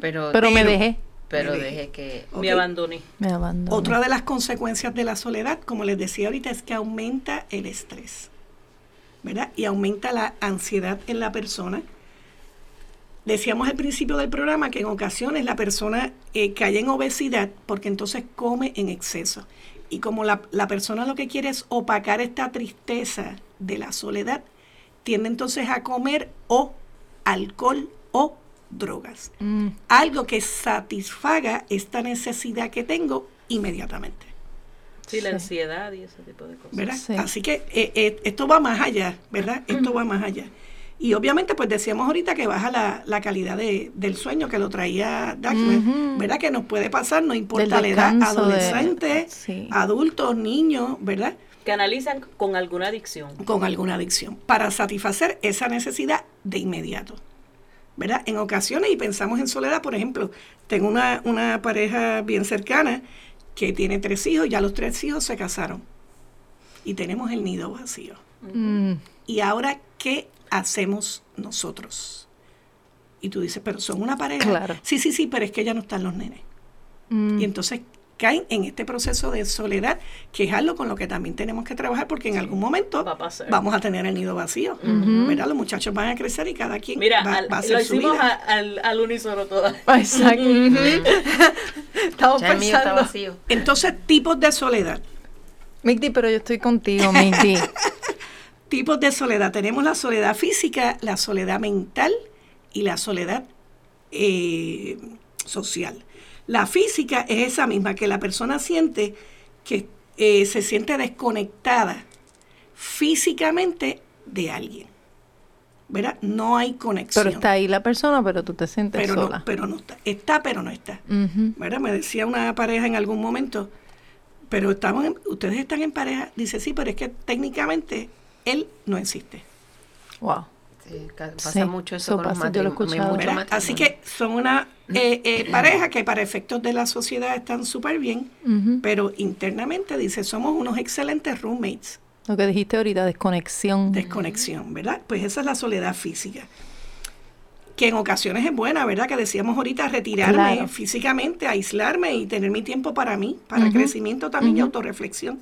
Pero, Pero me dejé, pero me dejé que... ¿ok? Me abandoné. me abandoné. Otra de las consecuencias de la soledad, como les decía ahorita, es que aumenta el estrés, ¿verdad? Y aumenta la ansiedad en la persona. Decíamos al principio del programa que en ocasiones la persona eh, cae en obesidad porque entonces come en exceso. Y como la, la persona lo que quiere es opacar esta tristeza de la soledad, tiende entonces a comer o alcohol o drogas. Mm, Algo que satisfaga esta necesidad que tengo inmediatamente. Sí, la Sí. ansiedad y ese tipo de cosas. ¿verdad? Sí. Así que eh, eh, esto va más allá, ¿verdad? Esto va más allá. Y obviamente, pues decíamos ahorita que baja la, la calidad de- del sueño que lo traía Dagmar, Ujú. ¿verdad? Que nos puede pasar, no importa la edad, de- adolescentes, sí. adultos, niños, ¿verdad? Que analizan con alguna adicción. Con alguna adicción, para satisfacer esa necesidad de inmediato. ¿Verdad? En ocasiones, y pensamos en soledad, por ejemplo, tengo una, una pareja bien cercana que tiene tres hijos, ya los tres hijos se casaron. Y tenemos el nido vacío. Mm, ¿Y ahora qué hacemos nosotros? Y tú dices, pero son una pareja. Claro. Sí, sí, sí, pero es que ya no están los nenes. mm. Y entonces caen en este proceso de soledad, que es algo con lo que también tenemos que trabajar, porque en algún momento Va a pasar. vamos a tener el nido vacío. ¿Verdad? Los muchachos van a crecer y cada quien Mira, va, al- va a hacer lo su hicimos vida. a- al, al unísono todas. Exacto. Estamos Ya el mío está vacío. Entonces, tipos de soledad. Migdi, pero yo estoy contigo, Migdi. Tipos de soledad. Tenemos la soledad física, la soledad mental y la soledad eh, social. La física es esa misma, que la persona siente que eh, se siente desconectada físicamente de alguien. ¿Verdad? No hay conexión. Pero está ahí la persona, pero tú te sientes pero sola. no, pero no está. Está, pero no está. Ujú. ¿verdad? Me decía una pareja en algún momento, pero estamos en- ustedes están en pareja. Dice, sí, pero es que técnicamente él no existe. Wow. Sí, pasa Sí, mucho eso eso con los pasa, yo lo he matrim- hay escuchado. mucho ¿verdad? Así que son una eh, eh, pareja que para efectos de la sociedad están súper bien, pero internamente dice, somos unos excelentes roommates. Lo que dijiste ahorita, desconexión. desconexión, ¿verdad? Pues esa es la soledad física. Que en ocasiones es buena, ¿verdad? Que decíamos ahorita retirarme Claro. físicamente, aislarme y tener mi tiempo para mí, para crecimiento también y Ujú. autorreflexión.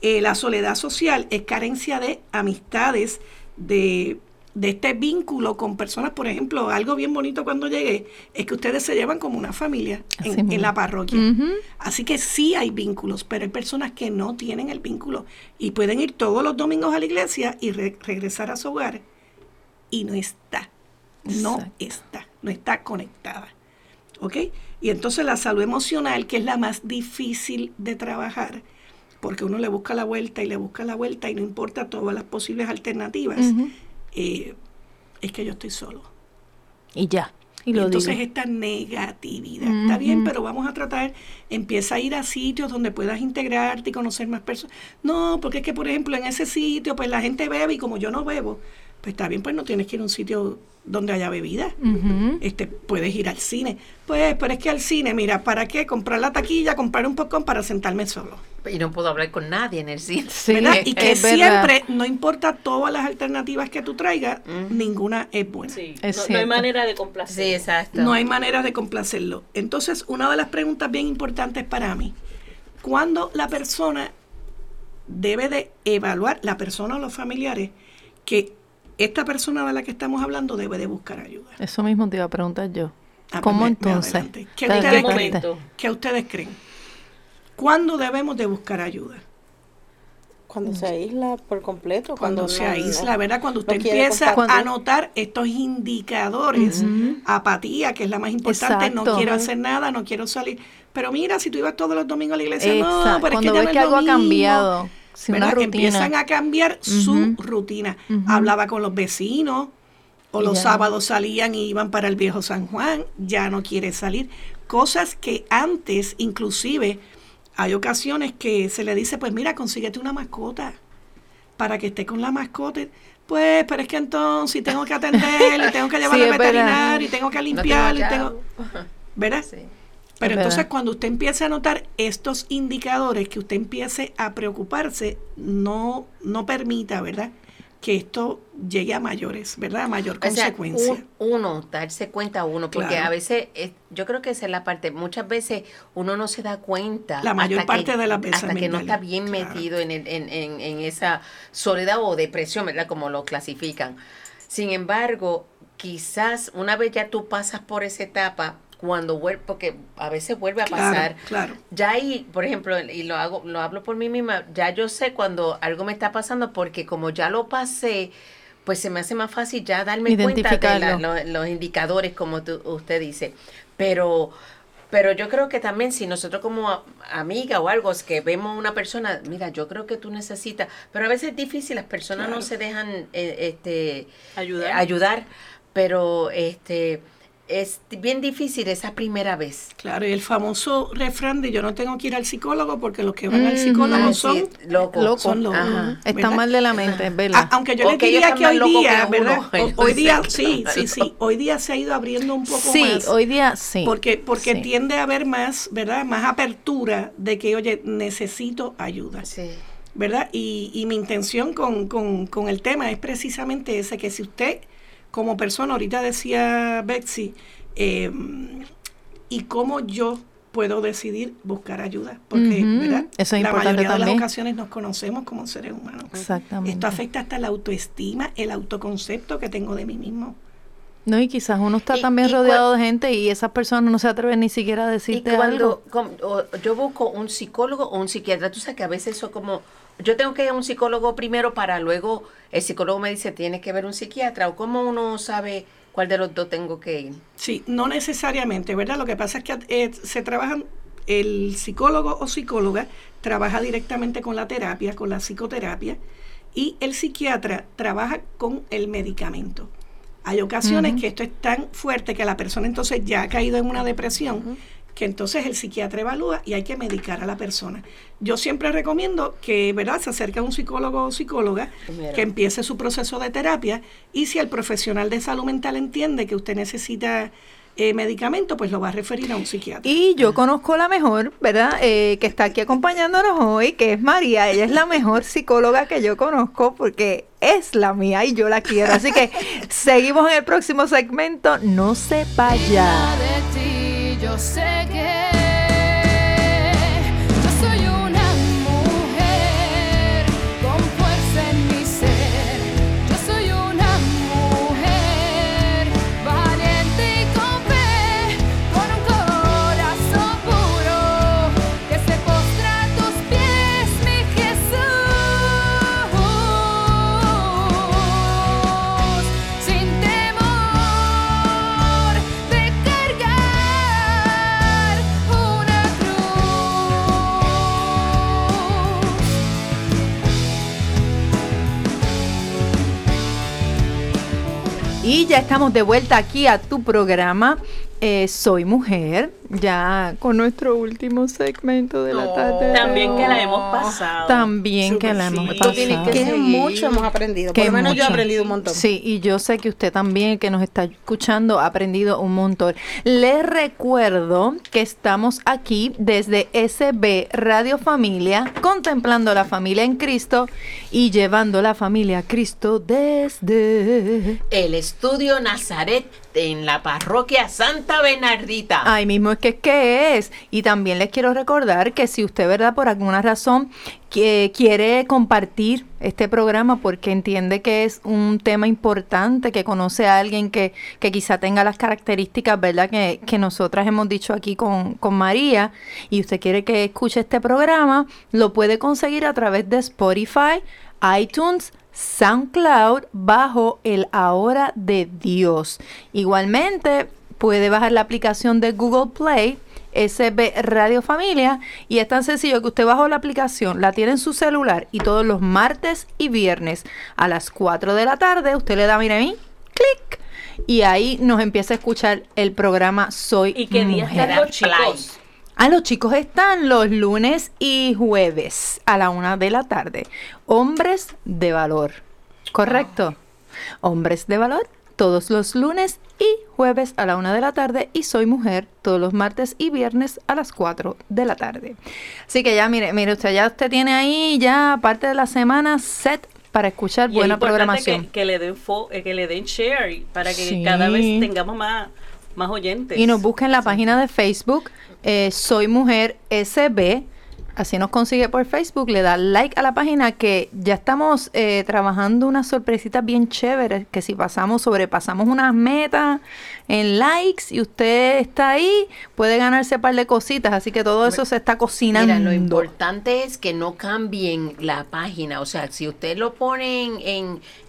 Eh, la soledad social es carencia de amistades, de, de este vínculo con personas. Por ejemplo, algo bien bonito cuando llegué es que ustedes se llevan como una familia en, la parroquia. Así que sí hay vínculos, pero hay personas que no tienen el vínculo y pueden ir todos los domingos a la iglesia y re- regresar a su hogar y no está, no Exacto. está, no está conectada. ¿Ok? Y entonces la salud emocional, que es la más difícil de trabajar, porque uno le busca la vuelta y le busca la vuelta y no importa todas las posibles alternativas, eh, es que yo estoy solo. Y ya. Y entonces digo. esta negatividad. Está bien, pero vamos a tratar, empieza a ir a sitios donde puedas integrarte y conocer más personas. No, porque es que, por ejemplo, en ese sitio, pues la gente bebe y como yo no bebo, pues está bien, pues no tienes que ir a un sitio donde haya bebida. Este, puedes ir al cine. Pues, pero es que al cine, mira, ¿para qué? Comprar la taquilla, comprar un popcorn para sentarme solo. Y no puedo hablar con nadie en el cine. Sí, ¿verdad? Y que es verdad. siempre, no importa todas las alternativas que tú traigas, ninguna es buena. Sí, Es no, no hay manera de complacer. Sí, exacto. No hay manera de complacerlo. Entonces, una de las preguntas bien importantes para mí, ¿cuándo la persona debe de evaluar, la persona o los familiares, que esta persona de la que estamos hablando debe de buscar ayuda? Eso mismo te iba a preguntar yo. Ah, ¿Cómo pues me- me entonces? adelanté. ¿Qué ustedes creen? momento? ¿Qué ustedes creen? ¿Cuándo debemos de buscar ayuda? Cuando se aísla por completo. Cuando, Cuando, se no- aísla, ¿verdad? Cuando usted empieza a notar estos indicadores, apatía, que es la más importante, no quiero hacer nada, no quiero salir. Pero mira, si tú ibas todos los domingos a la iglesia, no, pero es que Cuando ya ves no es que algo ha cambiado. Rutina. Empiezan a cambiar su rutina. Hablaba con los vecinos, o Y los ya. sábados salían y iban para el viejo San Juan, ya no quiere salir. Cosas que antes, inclusive, hay ocasiones que se le dice, pues mira, consíguete una mascota para que esté con la mascota. Pues, pero es que entonces tengo que atender, y tengo que llevarle Sí, al veterinario, y tengo que No tengo limpiar, y chavo. tengo... ¿Verdad? Sí. Pero Es entonces verdad. cuando usted empiece a notar estos indicadores, que usted empiece a preocuparse, no, no permita, ¿verdad? Que esto llegue a mayores, ¿verdad? A mayor O sea, consecuencia. un- uno, darse cuenta uno, porque Claro. a veces, yo creo que esa es la parte, muchas veces uno no se da cuenta. La mayor hasta que- parte de las veces, Hasta que no está bien claro. metido en, el- en, en, en esa soledad o depresión, ¿verdad? Como lo clasifican. Sin embargo, quizás una vez ya tú pasas por esa etapa, cuando vuelve, porque a veces vuelve a pasar, claro. ya ahí, por ejemplo, y lo hago, lo hablo por mí misma, ya yo sé cuando algo me está pasando porque como ya lo pasé, pues se me hace más fácil ya darme cuenta de la- los indicadores, como tú- usted dice. Pero Pero yo creo que también si nosotros como a- amiga o algo, es que vemos una persona, mira, yo creo que tú necesitas, pero a veces es difícil, las personas no se dejan eh, este, Ayudar. eh, ayudar, pero este es bien difícil esa primera vez. Claro, y el famoso refrán de yo no tengo que ir al psicólogo porque los que van al Ujú. psicólogo Ah, son sí, loco. Loco. son locos. Está mal de la mente, es verdad. A- aunque yo les ellos diría que hoy locos día, que uno, ¿verdad? O- ellos hoy día, sí, sí, sí. Hoy día se ha ido abriendo un poco sí, más. hoy día sí. Porque, porque Sí. tiende a haber más, ¿verdad? Más apertura de que, oye, necesito ayuda. Sí. ¿verdad? Y, y mi intención con, con- con el tema es precisamente ese, que si usted como persona, ahorita decía Betsy, eh, y cómo yo puedo decidir buscar ayuda, porque ¿verdad? eso es la mayoría de las ocasiones nos conocemos como seres humanos. Exactamente. Esto afecta hasta la autoestima, el autoconcepto que tengo de mí mismo. No, y quizás uno está Y- también y rodeado de gente y esas personas no se atreven ni siquiera a Y decirte algo. cuando com- o- yo busco un psicólogo o un psiquiatra, tú sabes que a veces eso como, yo tengo que ir a un psicólogo primero para luego el psicólogo me dice, tienes que ver un psiquiatra, o cómo uno sabe cuál de los dos tengo que ir. Sí, no necesariamente, ¿verdad? Lo que pasa es que eh, se trabajan, el psicólogo o psicóloga trabaja directamente con la terapia, con la psicoterapia, y el psiquiatra trabaja con el medicamento. Hay ocasiones que esto es tan fuerte que la persona entonces ya ha caído en una depresión, que entonces el psiquiatra evalúa y hay que medicar a la persona. Yo siempre recomiendo que, ¿verdad?, se acerque a un psicólogo o psicóloga, Primero. que empiece su proceso de terapia y si el profesional de salud mental entiende que usted necesita eh, medicamento, pues lo va a referir a un psiquiatra. Y yo conozco la mejor, ¿verdad? Eh, que está aquí acompañándonos hoy, que es María. Ella es la mejor psicóloga que yo conozco porque es la mía y yo la quiero. Así que seguimos en el próximo segmento. No se vaya. Yo sé que Y ya estamos de vuelta aquí a tu programa. Eh, Soy mujer, ya con nuestro último segmento de la tarde. de También que la hemos pasado. También que la hemos sí. pasado. Tú tienes que mucho hemos aprendido. Que Por lo menos yo he mucho. aprendido un montón. Sí, y yo sé que usted también, que nos está escuchando, ha aprendido un montón. Les recuerdo que estamos aquí desde SB Radio Familia, contemplando la familia en Cristo y llevando la familia a Cristo desde... El estudio Nazaret en la parroquia Santa Bernardita. Ahí mismo es que es es. Y también les quiero recordar que si usted, ¿verdad? Por alguna razón que quiere compartir este programa porque entiende que es un tema importante, que conoce a alguien que, que quizá tenga las características, ¿verdad? Que, que nosotras hemos dicho aquí con, con María y usted quiere que escuche este programa, lo puede conseguir a través de Spotify, iTunes, SoundCloud bajo el Ahora de Dios. Igualmente puede bajar la aplicación de Google Play. SB Radio Familia y es tan sencillo que usted bajó la aplicación, la tiene en su celular y todos los martes y viernes a las 4 de la tarde usted le da, mire ahí, clic y ahí nos empieza a escuchar el programa Soy ¿Y qué día están los chicos? Ah, los chicos están los lunes y jueves a la una de la tarde. Hombres de valor. ¿Correcto? Hombres de valor todos los lunes y jueves a la una de la tarde y soy mujer todos los martes y viernes a las 4 de la tarde. Así que ya mire, mire usted, ya usted tiene ahí ya parte de la semana set para escuchar Y buena programación. Que, que le den fo- eh, que le den share para que Sí. cada vez tengamos más, más oyentes. Y nos busca en la página de Facebook, eh, Soy Mujer SB, Así nos consigue por Facebook, le da like a la página que ya estamos eh, trabajando unas sorpresitas bien chéveres, que si pasamos, sobrepasamos unas metas en likes y usted está ahí, puede ganarse un par de cositas, así que todo eso se está cocinando. Mira, lo importante es que no cambien la página. O sea, si usted lo pone en,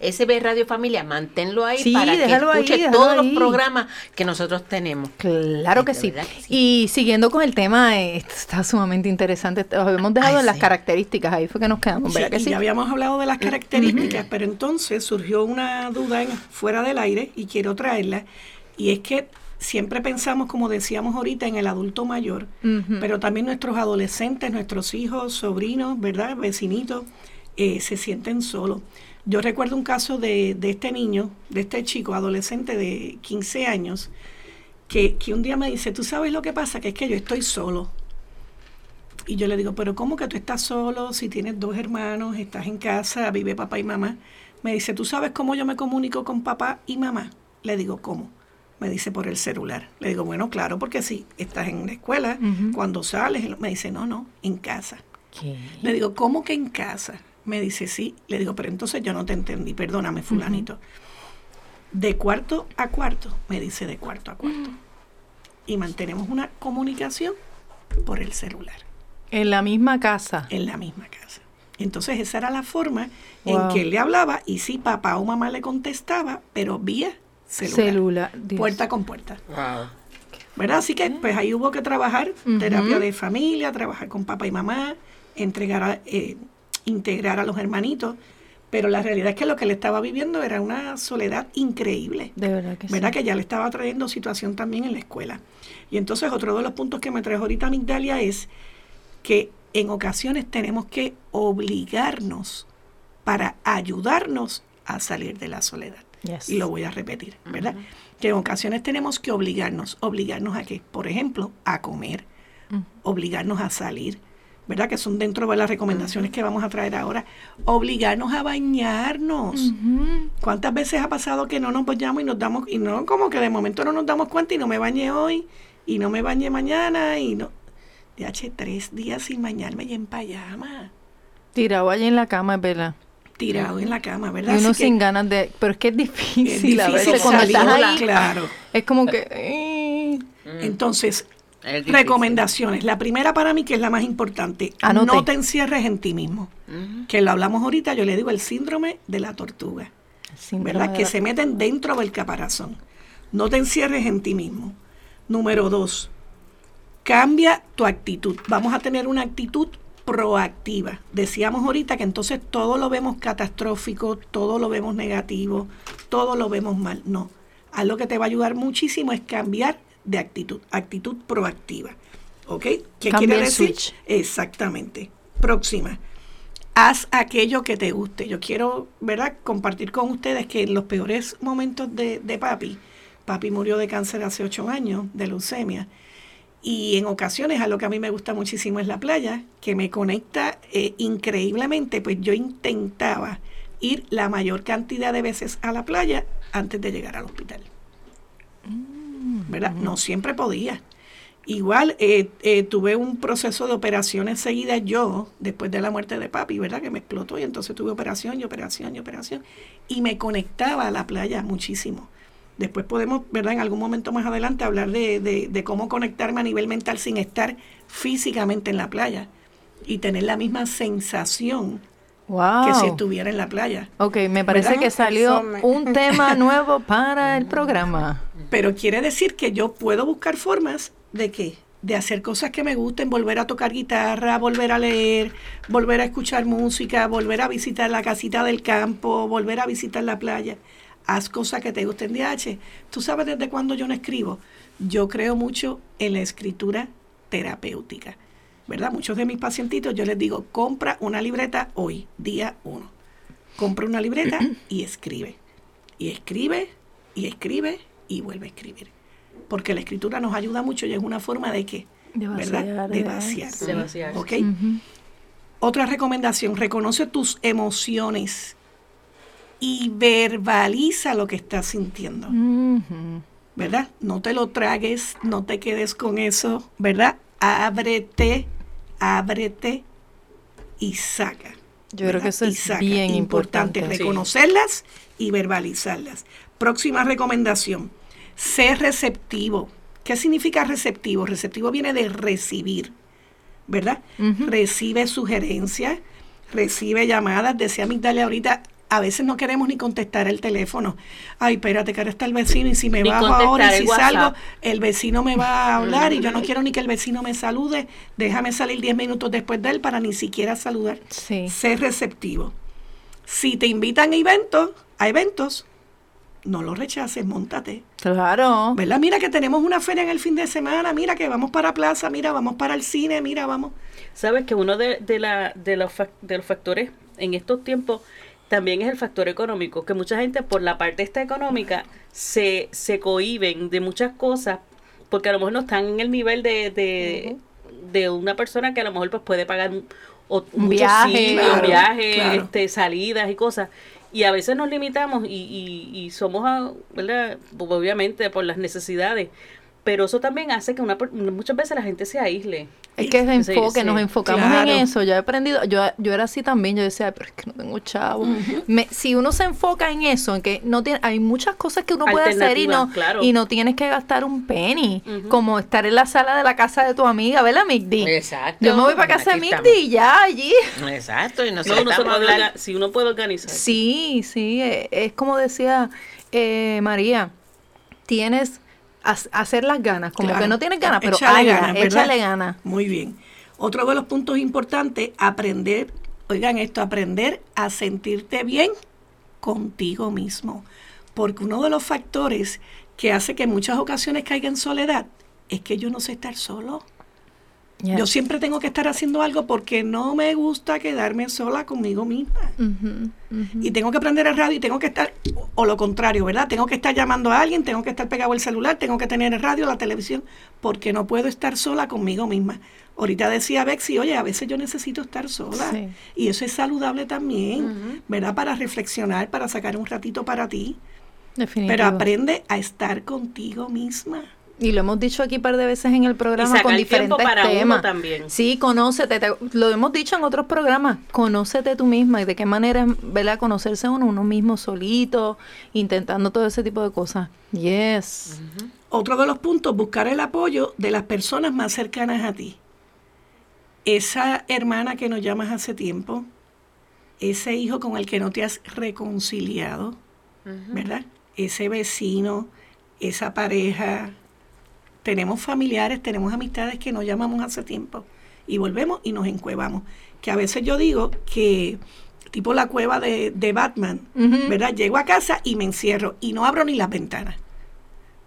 en SB Radio Familia, manténlo ahí Sí, para que déjalo ahí, escuche déjalo todos ahí. los programas que nosotros tenemos. Claro que sí. verdad que sí. Y siguiendo con el tema, eh, esto está sumamente interesante. Lo habíamos dejado Ay, en las sí. características, ahí fue que nos quedamos, Sí, ¿verdad que y sí? ya habíamos hablado de las características, pero entonces surgió una duda en- fuera del aire y quiero traerla, y es que siempre pensamos, como decíamos ahorita, en el adulto mayor, pero también nuestros adolescentes, nuestros hijos, sobrinos, ¿verdad? Vecinitos, eh, se sienten solos. Yo recuerdo un caso de, de este niño, de este chico adolescente de 15 años, que, que un día me dice, tú sabes lo que pasa, que es que yo estoy solo. Y yo le digo, pero ¿cómo que tú estás solo? Si tienes dos hermanos, estás en casa, vive papá y mamá. Me dice, ¿tú sabes cómo yo me comunico con papá y mamá? Le digo, ¿cómo? Me dice, por el celular. Le digo, bueno, claro, porque si estás en la escuela, cuando sales, me dice, no, no, en casa. Le digo, ¿cómo que en casa? Me dice, sí. Le digo, pero entonces yo no te entendí, perdóname, fulanito. De cuarto a cuarto, me dice, de cuarto a cuarto. Y mantenemos una comunicación por el celular En la misma casa. en la misma casa. Entonces esa era la forma en que él le hablaba y sí, papá o mamá le contestaba, pero vía celular, puerta con puerta. Wow. ¿Verdad? Así que pues ahí hubo que trabajar, terapia de familia, trabajar con papá y mamá, entregar a- eh, integrar a los hermanitos, pero la realidad es que lo que él estaba viviendo era una soledad increíble. De verdad que ¿verdad? sí. Que ya le estaba trayendo situación también en la escuela. Y entonces otro de los puntos que me trajo ahorita Migdalia es que en ocasiones tenemos que obligarnos para ayudarnos a salir de la soledad. Yes. Y lo voy a repetir, ¿verdad? Que en ocasiones tenemos que obligarnos, obligarnos a qué? Por ejemplo, a comer, obligarnos a salir, ¿verdad? Que son dentro de las recomendaciones que vamos a traer ahora. Obligarnos a bañarnos. ¿Cuántas veces ha pasado que no nos bañamos y nos damos, y no como que de momento no nos damos cuenta y no me bañé hoy y no me bañé mañana y no. De H tres días sin bañarme y en pijama, Tirado allí en la cama, es verdad. Tirado en la cama, Y ¿verdad? uno Así que sin ganas de... Pero es que es es difícil, a difícil veces cuando estás ahí. claro. Es como que... eh, Entonces, Es difícil. recomendaciones. La primera para mí, que es la más importante, Anote. no te encierres en ti mismo. Ujú. Que lo hablamos ahorita, yo le digo el síndrome de la tortuga. síndrome ¿verdad? Que la- se meten dentro del caparazón. No te encierres en ti mismo. Número dos, cambia tu actitud. Vamos a tener una actitud proactiva. Decíamos ahorita que entonces todo lo vemos catastrófico, todo lo vemos negativo, todo lo vemos mal. No. Algo que te va a ayudar muchísimo es cambiar de actitud, actitud proactiva. ¿Ok? ¿Qué Cambia quiere decir? switch. Exactamente. Próxima haz aquello que te guste. Yo quiero, ¿verdad?, compartir con ustedes que en los peores momentos de, de papi, papi murió de cáncer hace ocho años, de leucemia, y en ocasiones a lo que a mí me gusta muchísimo es la playa, que me conecta eh, increíblemente, pues yo intentaba ir la mayor cantidad de veces a la playa antes de llegar al hospital. ¿Verdad? No siempre podía. Igual eh, eh, tuve un proceso de operaciones seguidas yo, después de la muerte de papi, ¿verdad? Que me explotó y entonces tuve operación y operación y operación. Y me conectaba a la playa muchísimo. Después podemos, ¿verdad? En algún momento más adelante hablar de, de- de cómo conectarme a nivel mental sin estar físicamente en la playa y tener la misma sensación Wow. que si estuviera en la playa. Ok, me parece ¿Verdad? que salió un tema nuevo para el programa. Pero quiere decir que yo puedo buscar formas de qué? De hacer cosas que me gusten, volver a tocar guitarra, volver a leer, volver a escuchar música, volver a visitar la casita del campo, volver a visitar la playa. Haz cosas que te gusten. DH, ¿tú sabes desde cuándo yo no escribo? Yo creo mucho en la escritura terapéutica. ¿Verdad? Muchos de mis pacientitos yo les digo, compra una libreta hoy, día uno. Compra una libreta y escribe. Y escribe, y escribe, y vuelve a escribir. Porque la escritura nos ayuda mucho y es una forma de qué? De ¿Verdad? vaciar, De de- vaciar. De vaciar. ¿Ok? Otra recomendación, reconoce tus emociones y verbaliza lo que estás sintiendo. ¿verdad? No te lo tragues, no te quedes con eso, ¿verdad? Ábrete ábrete y saca. Yo creo que eso Y es saca. bien importante. Importante reconocerlas y verbalizarlas. Próxima recomendación, ser receptivo. ¿Qué significa receptivo? Receptivo viene de recibir, ¿verdad? Recibe sugerencias, recibe llamadas. Decía Migdalia ahorita, a veces no queremos ni contestar el teléfono. Ay, espérate, que ahora está el vecino y si me Ni bajo ahora y si WhatsApp. salgo, el vecino me va a hablar y yo no quiero ni que el vecino me salude. Déjame salir 10 minutos después de él para ni siquiera saludar. Sí. Ser receptivo. Si te invitan a eventos, a eventos, no lo rechaces, montate. Claro. ¿Verdad? Mira que tenemos una feria en el fin de semana, mira que vamos para plaza, mira, vamos para el cine, mira, vamos. Sabes que uno de, de, la, de, los, de los factores en estos tiempos también es el factor económico, que mucha gente por la parte esta económica se, se cohiben de muchas cosas porque a lo mejor no están en el nivel de, de, de una persona que a lo mejor pues puede pagar un, o- Un muchos viaje. Claro, claro. este, salidas y cosas. Y a veces nos limitamos y, y, y somos, ah, ¿verdad? Pues, Obviamente por las necesidades. Pero eso también hace que una, muchas veces la gente se aísle. Es que es enfoque, sí. nos enfocamos Claro. en eso. Yo he aprendido, yo, yo era así también, yo decía, "Ay, pero es que no tengo chavo. Me- si uno se enfoca en eso, en que no tiene, hay muchas cosas que uno puede hacer y no, claro. y no tienes que gastar un penny, como estar en la sala de la casa de tu amiga, ¿verdad, Migdi? Exacto. Yo me voy para casa de Migdi y ya allí. Exacto, y No, nosotros uno se estamos puede hablando- orga- si uno puede organizar. Sí, sí, eh, es como decía eh, María, tienes hacer las ganas, como Claro. que no tienes ganas, pero échale ganas. Muy bien. Otro de los puntos importantes, aprender, oigan esto, aprender a sentirte bien contigo mismo. Porque uno de los factores que hace que en muchas ocasiones caiga en soledad es que yo no sé estar solo. Yo siempre tengo que estar haciendo algo porque no me gusta quedarme sola conmigo misma. Y tengo que aprender el radio y tengo que estar, o- o lo contrario, ¿verdad? Tengo que estar llamando a alguien, tengo que estar pegado al celular, tengo que tener el radio, la televisión, porque no puedo estar sola conmigo misma. Ahorita decía Bexy, oye, a veces yo necesito estar sola. Sí. Y eso es saludable también, ¿verdad? Para reflexionar, para sacar un ratito para ti. Definitivo. Pero aprende a estar contigo misma. Y lo hemos dicho aquí un par de veces en el programa con tiempo diferentes para uno temas. también. Sí, conócete, te- lo hemos dicho en otros programas, conócete tú misma y de qué manera, ¿verdad? Conocerse uno, uno mismo solito, intentando todo ese tipo de cosas. Yes. Otro de los puntos, buscar el apoyo de las personas más cercanas a ti. Esa hermana que nos llamas hace tiempo, ese hijo con el que no te has reconciliado, ¿verdad? Ese vecino, esa pareja. Tenemos familiares, tenemos amistades que nos llamamos hace tiempo y volvemos y nos encuevamos. Que a veces yo digo que, tipo la cueva de, de Batman. ¿verdad? Llego a casa y me encierro y no abro ni las ventanas.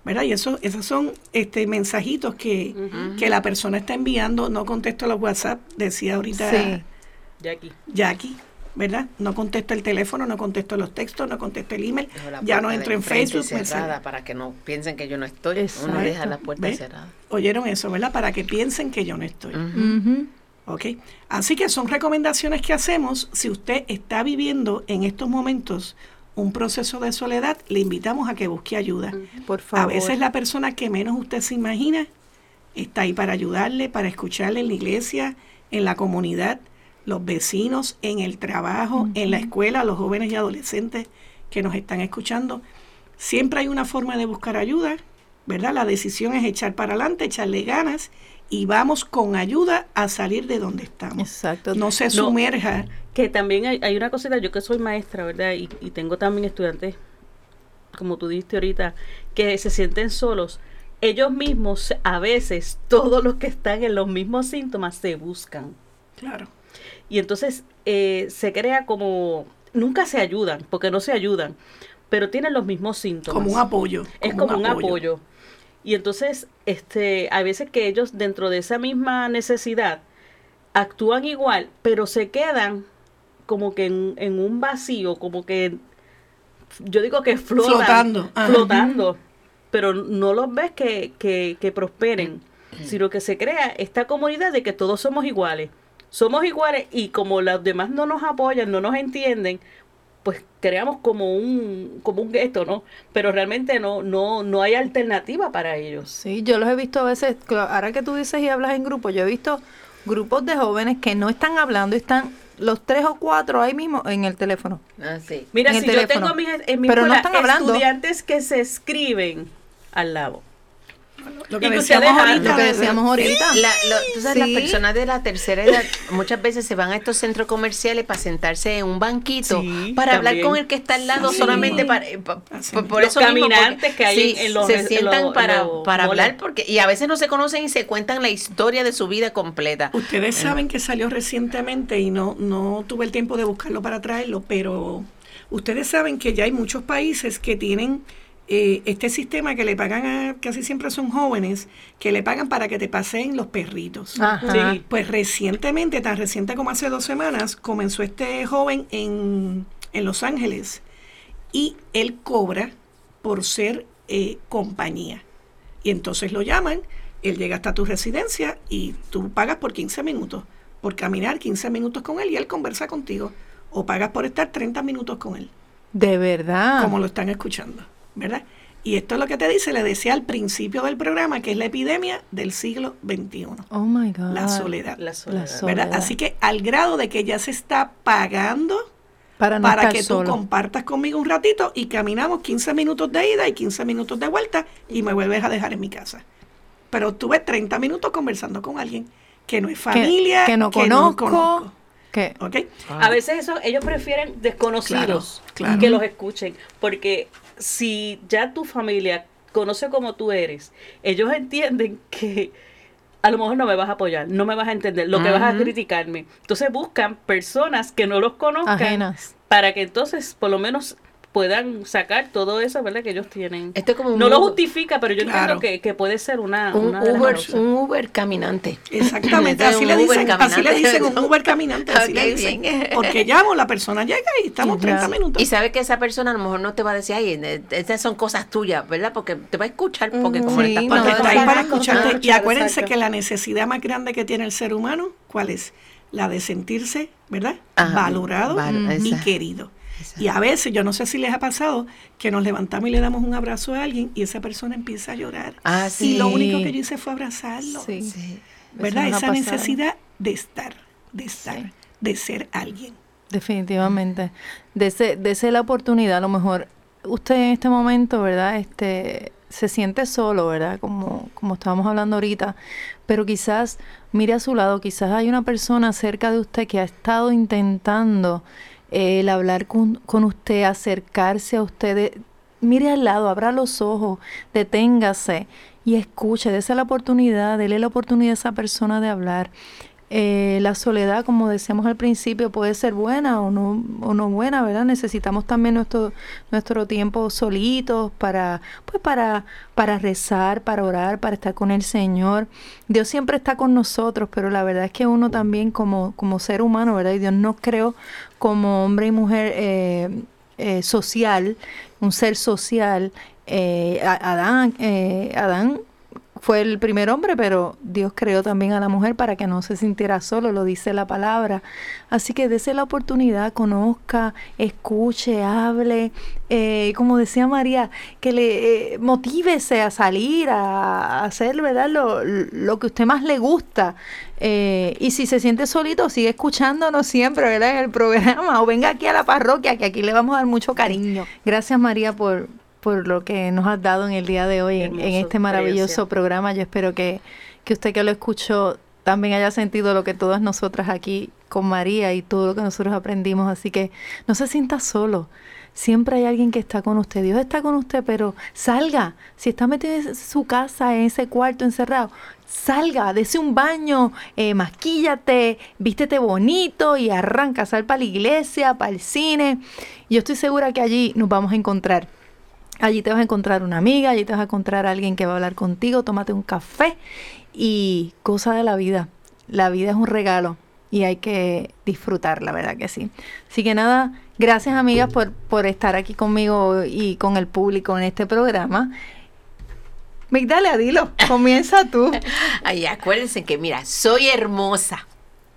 ¿verdad? Y eso, esos son este mensajitos que, que la persona está enviando, no contesto los WhatsApp, decía ahorita Sí. Jackie. Jackie, ¿verdad? No contesto el teléfono, no contesto los textos, no contesto el email, ya no entro en Facebook. cerrada para que no piensen que yo no estoy. Exacto. Uno deja la puerta ¿Ve? cerrada. Oyeron eso, ¿verdad? Para que piensen que yo no estoy. ¿Ok? Así que son recomendaciones que hacemos. Si usted está viviendo en estos momentos un proceso de soledad, le invitamos a que busque ayuda. Por favor. A veces la persona que menos usted se imagina está ahí para ayudarle, para escucharle en la iglesia, en la comunidad, los vecinos, en el trabajo, en la escuela, los jóvenes y adolescentes que nos están escuchando. Siempre hay una forma de buscar ayuda, ¿verdad? La decisión es echar para adelante, echarle ganas y vamos con ayuda a salir de donde estamos. Exacto. No se No. sumerja. Que también hay, hay una cosita, yo que soy maestra, ¿verdad? Y, y tengo también estudiantes, como tú dijiste ahorita, que se sienten solos. Ellos mismos, a veces, todos los que están en los mismos síntomas se buscan. Claro. Y entonces eh, se crea como, nunca se ayudan, porque no se ayudan, pero tienen los mismos síntomas. Como un apoyo. Es como, un apoyo. Y entonces, este, hay veces que ellos dentro de esa misma necesidad actúan igual, pero se quedan como que en, en un vacío, como que yo digo que flotan, Flotando, ajá. flotando, pero no los ves que, que, que prosperen, sino que se crea esta comunidad de que todos somos iguales. Somos iguales y como los demás no nos apoyan, no nos entienden, pues creamos como un como un gueto, ¿no? Pero realmente no no no hay alternativa para ellos. Sí, yo los he visto a veces, ahora que tú dices y hablas en grupo, yo he visto grupos de jóvenes que no están hablando, están los tres o cuatro ahí mismo en el teléfono. Ah, sí. Mira, En si yo teléfono. tengo mis, en mi Pero no escuela están hablando. estudiantes que se escriben al lado. Lo que decíamos ahorita. Lo que de- decíamos ahorita. La- lo- tú sabes, Sí. las personas de la tercera edad muchas veces se van a estos centros comerciales para sentarse en un banquito Sí, para hablar también. con el que está al lado Sí. solamente para eh, pa- Así por, mismo. Los eso mismo, porque- caminantes que hay sí, en los- se en sientan los- para, los para hablar porque y a veces no se conocen y se cuentan la historia de su vida completa. Ustedes saben que salió recientemente y no, no tuve el tiempo de buscarlo para traerlo, pero ustedes saben que ya hay muchos países que tienen eh, este sistema que le pagan a, casi siempre son jóvenes, que le pagan para que te paseen los perritos. Ajá. Sí. Pues recientemente, tan reciente como hace dos semanas, comenzó este joven en, en Los Ángeles y él cobra por ser eh, compañía. Y entonces lo llaman, él llega hasta tu residencia y tú pagas por 15 minutos, por caminar 15 minutos con él y él conversa contigo. O pagas por estar 30 minutos con él, De verdad. como lo están escuchando, ¿verdad? Y esto es lo que te dice, le decía al principio del programa, que es la epidemia del siglo XXI, Oh my God. la soledad. La soledad. La soledad. ¿verdad? Así que al grado de que ya se está pagando Para no que solo. tú compartas conmigo un ratito y caminamos 15 minutos de ida y 15 minutos de vuelta y me vuelves a dejar en mi casa. Pero tuve 30 minutos conversando con alguien que no es familia, que no conozco. Que, ¿ok? A veces eso, ellos prefieren desconocidos Claro, claro. que los escuchen, porque si ya tu familia conoce como tú eres, ellos entienden que a lo mejor no me vas a apoyar, no me vas a entender, lo que vas a criticarme. Entonces buscan personas que no los conozcan ajenas. para que entonces por lo menos puedan sacar todo eso, ¿verdad? Que ellos tienen. Esto es como un No lo justifica, pero yo Claro. entiendo que, que puede ser una, un una Uber, un Uber caminante. Exactamente, así le dicen, así le caminante. dicen un Uber caminante, así le Ok, dicen. bien. Porque llamo, la persona llega y estamos Ya. 30 minutos. Y sabe que esa persona a lo mejor no te va a decir, ay, eh, estas son cosas tuyas, ¿verdad? Porque te va a escuchar, porque como le Sí, estás no, está ahí para escucharte. Y acuérdense exacto. que la necesidad más grande que tiene el ser humano, ¿cuál es? La de sentirse, ¿verdad? Ajá, Valorado val- y querido. Exacto. Y a veces, yo no sé si les ha pasado, que nos levantamos y le damos un abrazo a alguien y esa persona empieza a llorar. Ah, Y sí. lo único que yo hice fue abrazarlo. Sí. Sí. ¿Verdad? Esa necesidad de estar, de estar, Sí. de ser alguien. Definitivamente. Dese, dese la oportunidad, a lo mejor usted en este momento, ¿verdad? Este se siente solo, ¿verdad? Como, como estábamos hablando ahorita, pero quizás mire a su lado, quizás hay una persona cerca de usted que ha estado intentando el hablar con, con usted, acercarse a usted. mire al lado, abra los ojos, deténgase y escuche, dese la oportunidad, dele la oportunidad a esa persona de hablar. Eh, la soledad, como decíamos al principio, puede ser buena o no, o no buena, ¿verdad? Necesitamos también nuestro, nuestro tiempo solitos para, pues para, para rezar, para orar, para estar con el Señor. Dios siempre está con nosotros, pero la verdad es que uno también como, como ser humano, ¿verdad? Y Dios nos creó como hombre y mujer eh, eh, social, un ser social. Eh, Adán, eh, Adán fue el primer hombre, pero Dios creó también a la mujer para que no se sintiera solo, lo dice la palabra. Así que dese la oportunidad, conozca, escuche, hable, eh, como decía María, que le eh, motívese a salir, a, hacer ¿verdad? Lo, lo que usted más le gusta. Eh, y si se siente solito, sigue escuchándonos siempre ¿verdad? en el programa o venga aquí a la parroquia, que aquí le vamos a dar mucho cariño. Gracias María por, por lo que nos has dado en el día de hoy, en, este maravilloso experiencia. programa. Yo espero que, que usted que lo escuchó también haya sentido lo que todas nosotras aquí con María y todo lo que nosotros aprendimos. Así que no se sienta solo. Siempre hay alguien que está con usted. Dios está con usted, pero salga. Si está metido en su casa, en ese cuarto encerrado, salga, dese un baño, eh, masquíllate, vístete bonito y arranca, sal para la iglesia, para el cine. Yo estoy segura que allí nos vamos a encontrar. Allí te vas a encontrar una amiga, allí te vas a encontrar a alguien que va a hablar contigo, tómate un café y cosa de la vida. La vida es un regalo y hay que disfrutarla, ¿verdad que sí? Así que nada, gracias amigas por, por estar aquí conmigo y con el público en este programa. Migdalia, dilo, comienza tú. Ay, acuérdense que, mira, soy hermosa.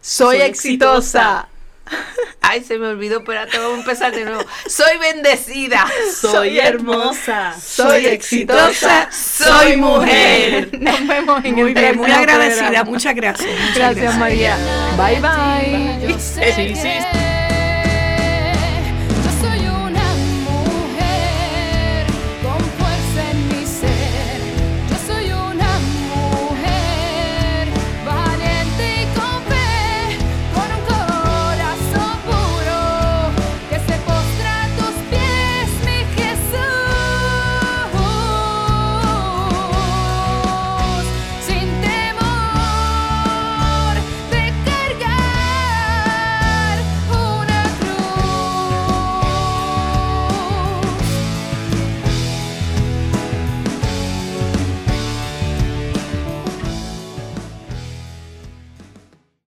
Soy, Soy exitosa. exitosa. Ay, se me olvidó, espérate, vamos a empezar de nuevo. Soy bendecida. Soy hermosa. Soy exitosa. Soy mujer. Nos vemos en Muy el bien, muy agradecida. Muchas gracias. muchas Gracias, María. Bye, bye. Yo sé Sí, sí.